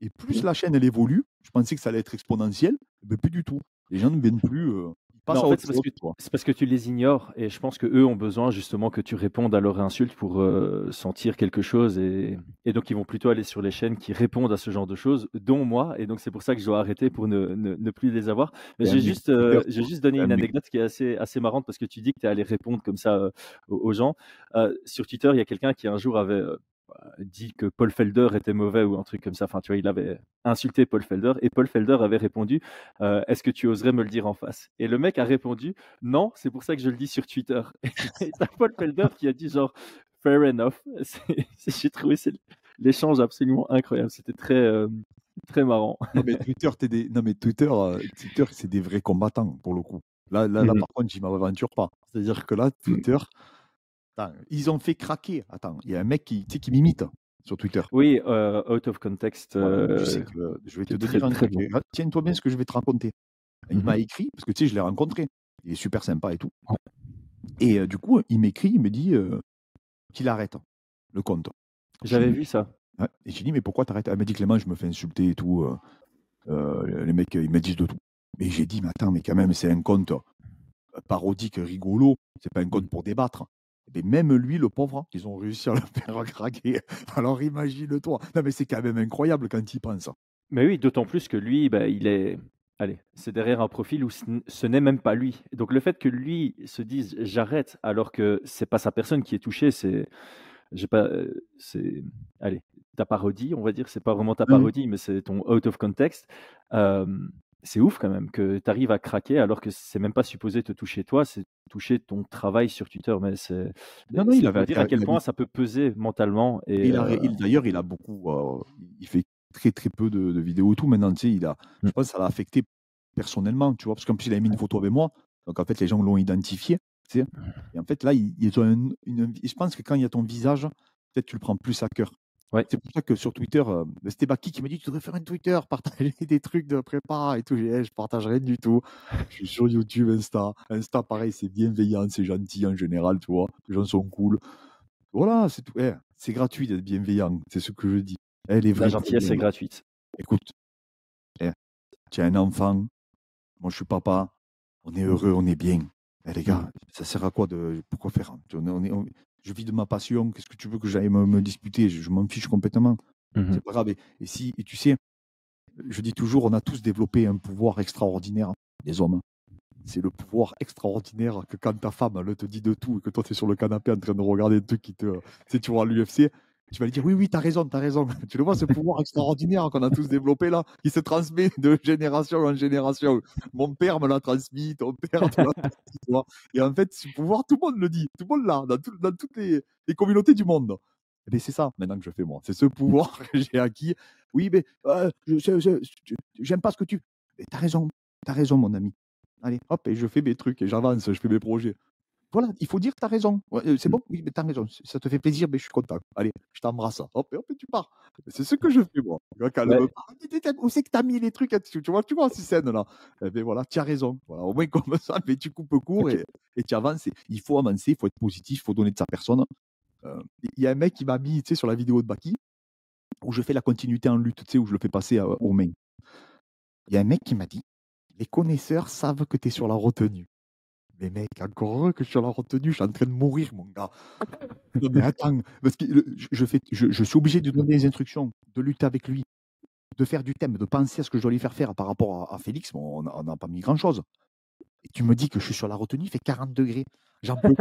Et plus la chaîne, elle évolue, je pensais que ça allait être exponentiel, mais plus du tout. Les gens ne viennent plus. euh, Non, en fait, c'est parce, que, parce tu les ignores et je pense que eux ont besoin justement que tu répondes à leurs insultes pour euh, sentir quelque chose et, et donc ils vont plutôt aller sur les chaînes qui répondent à ce genre de choses, dont moi et donc c'est pour ça que je dois arrêter pour ne, ne, ne plus les avoir. Mais j'ai juste, euh, j'ai juste donné une anecdote qui est assez, assez marrante parce que tu dis que tu es allé répondre comme ça euh, aux, gens. Sur Twitter, il y a quelqu'un qui un jour avait dit que Paul Felder était mauvais ou un truc comme ça. Enfin, tu vois, il avait insulté Paul Felder et Paul Felder avait répondu euh, Est-ce que tu oserais me le dire en face? Et le mec a répondu Non, c'est pour ça que je le dis sur Twitter. Et t'as Paul Felder qui a dit genre Fair enough. J'ai trouvé c'est l'échange absolument incroyable. C'était très, euh, très marrant. Non, mais Twitter, t'es des... non, mais Twitter, euh, Twitter c'est des vrais combattants, pour le coup. Là, là, là Mhm. par contre, j'y m'aventure pas. C'est-à-dire que là, Twitter, attends, ils ont fait craquer. Attends, il y a un mec qui, qui m'imite sur Twitter. Oui, euh, out of context. Sais euh, que je vais te donner très, bon. Tiens-toi bien ce que je vais te raconter. Il Mhm. m'a écrit, parce que tu sais, je l'ai rencontré. Il est super sympa et tout. Et euh, du coup, il m'écrit, il me dit euh, qu'il arrête le compte. J'avais vu ça. Ouais. Et j'ai dit, mais pourquoi t'arrêtes? Elle m'a dit, Clément, je me fais insulter et tout. euh, euh, les mecs, ils me disent de tout. Mais j'ai dit, mais attends, mais quand même, c'est un compte euh, parodique, rigolo. C'est pas un compte pour débattre. Mais même lui, le pauvre, ils ont réussi à le faire craquer. Alors imagine-toi. Non, mais c'est quand même incroyable quand il pense. Mais oui, d'autant plus que lui, bah, il est. Allez, c'est derrière un profil où ce n'est même pas lui. Donc le fait que lui se dise j'arrête alors que c'est pas sa personne qui est touchée, c'est. J'ai pas. euh, C'est. Allez, ta parodie, on va dire. C'est pas vraiment ta Mhm. parodie, mais c'est ton out of context. Euh, c'est ouf quand même que tu arrives à craquer alors que c'est même pas supposé te toucher toi, c'est toucher ton travail sur Twitter. Mais c'est. Non, non, il avait- dire à il quel point ça peut peser mentalement. Et, Il euh, il- D'ailleurs, il a beaucoup. euh, il fait très très peu de, de vidéos et tout. Maintenant, tu sais, il a. Je Mm. pense que ça l'a affecté personnellement, tu vois, parce qu'en plus, il a mis une photo avec moi. Donc, en fait, les gens l'ont identifié. Tu sais. Et en fait, là, ont un- une, je pense que quand il y a ton visage, peut-être tu le prends plus à cœur. Ouais. C'est pour ça que sur Twitter, euh, c'était Baki qui m'a dit Tu devrais faire un Twitter, partager des trucs de prépa et tout. Eh, je partage rien du tout. Je suis sur YouTube, Insta. Insta, pareil, c'est bienveillant, c'est gentil en général, tu vois. Les gens sont cool. Voilà, c'est tout. Eh, c'est gratuit d'être bienveillant, c'est ce que je dis. Eh, les la gentillesse est gratuite. Écoute, tu as un enfant, moi je suis papa, on est heureux, on est bien. Eh, les gars, ça sert à quoi de. Pourquoi faire on est- on est- on- Je vis de ma passion, qu'est-ce que tu veux que j'aille me, me disputer? Je, je m'en fiche complètement. Mhm. C'est pas grave. Et, et si, et tu sais, je dis toujours, on a tous développé un pouvoir extraordinaire, les hommes. C'est le pouvoir extraordinaire que quand ta femme elle te dit de tout et que toi tu es sur le canapé en train de regarder un truc qui te. Tu tu vois l'UFC, tu vas lui dire oui, oui, tu as raison, tu as raison. Tu le vois, ce pouvoir extraordinaire qu'on a tous développé là, qui se transmet de génération en génération. Mon père me l'a transmis, ton père te l'a transmis, tu vois. Et en fait, ce pouvoir, tout le monde le dit, tout le monde l'a, dans, dans, toutes les, les, communautés du monde. Et c'est ça maintenant que je fais moi. C'est ce pouvoir que j'ai acquis. Oui, mais euh, j'aime pas ce que tu. Mais t'as raison, t'as raison, mon ami. Allez, hop, et je fais mes trucs et j'avance, je fais mes projets. Voilà, il faut dire que tu as raison. Euh, c'est mmh. bon, oui, mais tu as raison. Ça te fait plaisir, mais je suis content. Allez, je t'embrasse. Hop, hop, et tu pars. C'est ce que je fais, moi. Où c'est que tu as mis les trucs Tu vois, tu vois ces scènes-là. Eh ben voilà, tu as raison. Voilà, au moins comme ça, mais tu coupes court et, tu avances. Il faut avancer, il faut être positif, il faut donner de sa personne. Euh, il y a un mec qui m'a mis sur la vidéo de Baki, où je fais la continuité en lutte, où je le fais passer euh, aux mains. Il y a un mec qui m'a dit les connaisseurs savent que tu es sur la retenue. Mais mec, encore heureux que je suis sur la retenue, je suis en train de mourir, mon gars. Non, mais attends, parce que je, fais, je, suis obligé de donner des instructions, de lutter avec lui, de faire du thème, de penser à ce que je dois lui faire faire par rapport à, Félix. Bon, on n'a pas mis grand-chose. Et tu me dis que je suis sur la retenue, il fait 40 degrés. J'en peux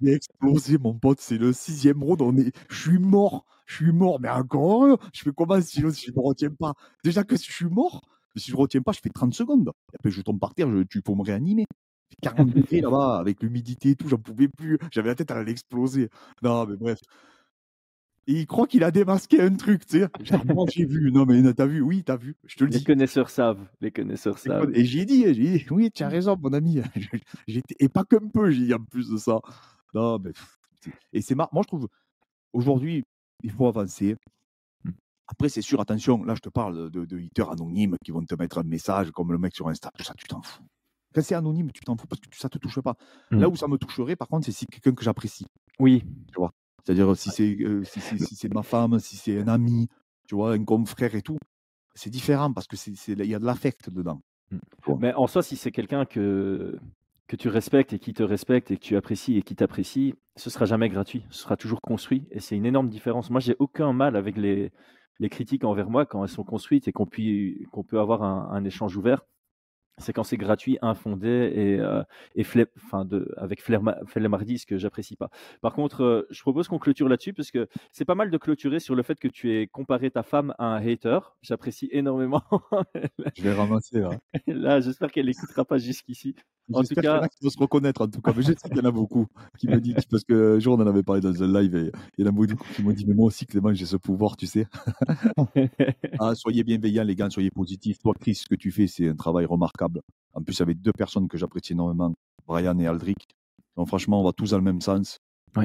J'ai explosé, mon pote. C'est le sixième round. On est... Je suis mort. Je suis mort. Mais encore heureux. Je fais comment si je ne retiens pas? Déjà que si je suis mort, si je ne retiens pas, je fais 30 secondes. Et après, je tombe par terre, je, tu peux me réanimer. 40 degrés là-bas, avec l'humidité et tout, j'en pouvais plus. J'avais la tête, à allait exploser. Non, mais bref. Et il croit qu'il a démasqué un truc, tu sais. j'ai vu. Non, mais t'as vu, oui, t'as vu. Je te le dis. Les connaisseurs savent. Les connaisseurs savent. Et j'ai dit, j'ai dit, oui, tu as raison, mon ami. et pas qu'un peu, j'ai dit en plus de ça. Non, mais. Et c'est marrant. Moi, je trouve, aujourd'hui, il faut avancer. Après, c'est sûr, attention, là, je te parle de, de anonymes qui vont te mettre un message comme le mec sur Insta, tout ça, tu t'en fous. Quand c'est anonyme, tu t'en fous parce que ça te touche pas. Là mmh. où ça me toucherait, par contre, c'est si quelqu'un que j'apprécie. Oui. Tu vois? C'est-à-dire si c'est si, c'est ma femme, si c'est un ami, tu vois, un confrère et tout, c'est différent parce que c'est il y a de l'affect dedans. Mmh. Mais en soi, si c'est quelqu'un que que tu respectes et qui te respecte et que tu apprécies et qui t'apprécie, ce sera jamais gratuit, ce sera toujours construit et c'est une énorme différence. Moi, j'ai aucun mal avec les, les critiques envers moi quand elles sont construites et qu'on qu'on peut avoir un, échange ouvert c'est quand c'est gratuit, infondé et, euh, et enfin de, avec ce que j'apprécie pas. Par contre, euh, je propose qu'on clôture là-dessus parce que c'est pas mal de clôturer sur le fait que tu aies comparé ta femme à un hater. J'apprécie énormément. je vais ramasser là. là j'espère qu'elle n'écoutera pas jusqu'ici. En tout cas, qu'il va se reconnaître en tout cas. Mais je sais qu'il y en a beaucoup qui me disent parce que jour on en avait parlé dans un live et il y en a beaucoup qui m'ont dit mais moi aussi Clément j'ai ce pouvoir, tu sais. ah, soyez bienveillants les gars, soyez positifs. Toi Chris, ce que tu fais c'est un travail remarquable. En plus avec deux personnes que j'apprécie énormément, Brian et Aldric. Donc franchement on va tous dans le même sens.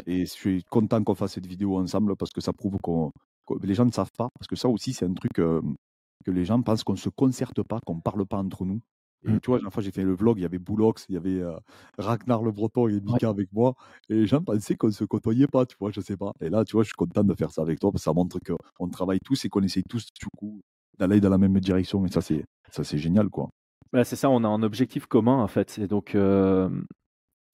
Et je suis content qu'on fasse cette vidéo ensemble parce que ça prouve qu'on les gens ne savent pas parce que ça aussi c'est un truc euh, que les gens pensent qu'on ne se concerte pas, qu'on ne parle pas entre nous. Et mmh. tu vois, la fois j'ai fait le vlog, il y avait Boulox, il y avait euh, Ragnar le Breton et Mika avec moi. Et les gens pensaient qu'on ne se côtoyait pas, tu vois, je sais pas. Et là, tu vois, je suis content de faire ça avec toi parce que ça montre qu'on travaille tous et qu'on essaye tous, du coup, d'aller dans la même direction. Et ça, c'est, ça, c'est génial, quoi. Bah, c'est ça, on a un objectif commun, en fait. Et donc, euh,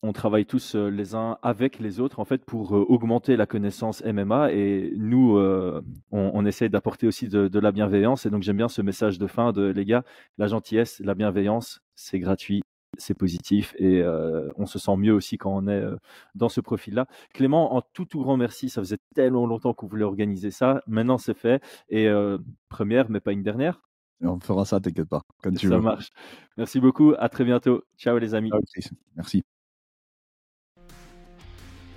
on travaille tous euh, les uns avec les autres en fait pour euh, augmenter la connaissance MMA et nous euh, on, on, essaie d'apporter aussi de, la bienveillance et donc j'aime bien ce message de fin de les gars la gentillesse la bienveillance c'est gratuit c'est positif et on se sent mieux aussi quand on est dans ce profil-là. Clément, en tout tout grand merci, ça faisait tellement longtemps qu'on voulait organiser ça, maintenant c'est fait et première mais pas une dernière. on fera ça, t'inquiète pas, quand tu ça marche. Merci beaucoup, à très bientôt. Ciao les amis. Merci.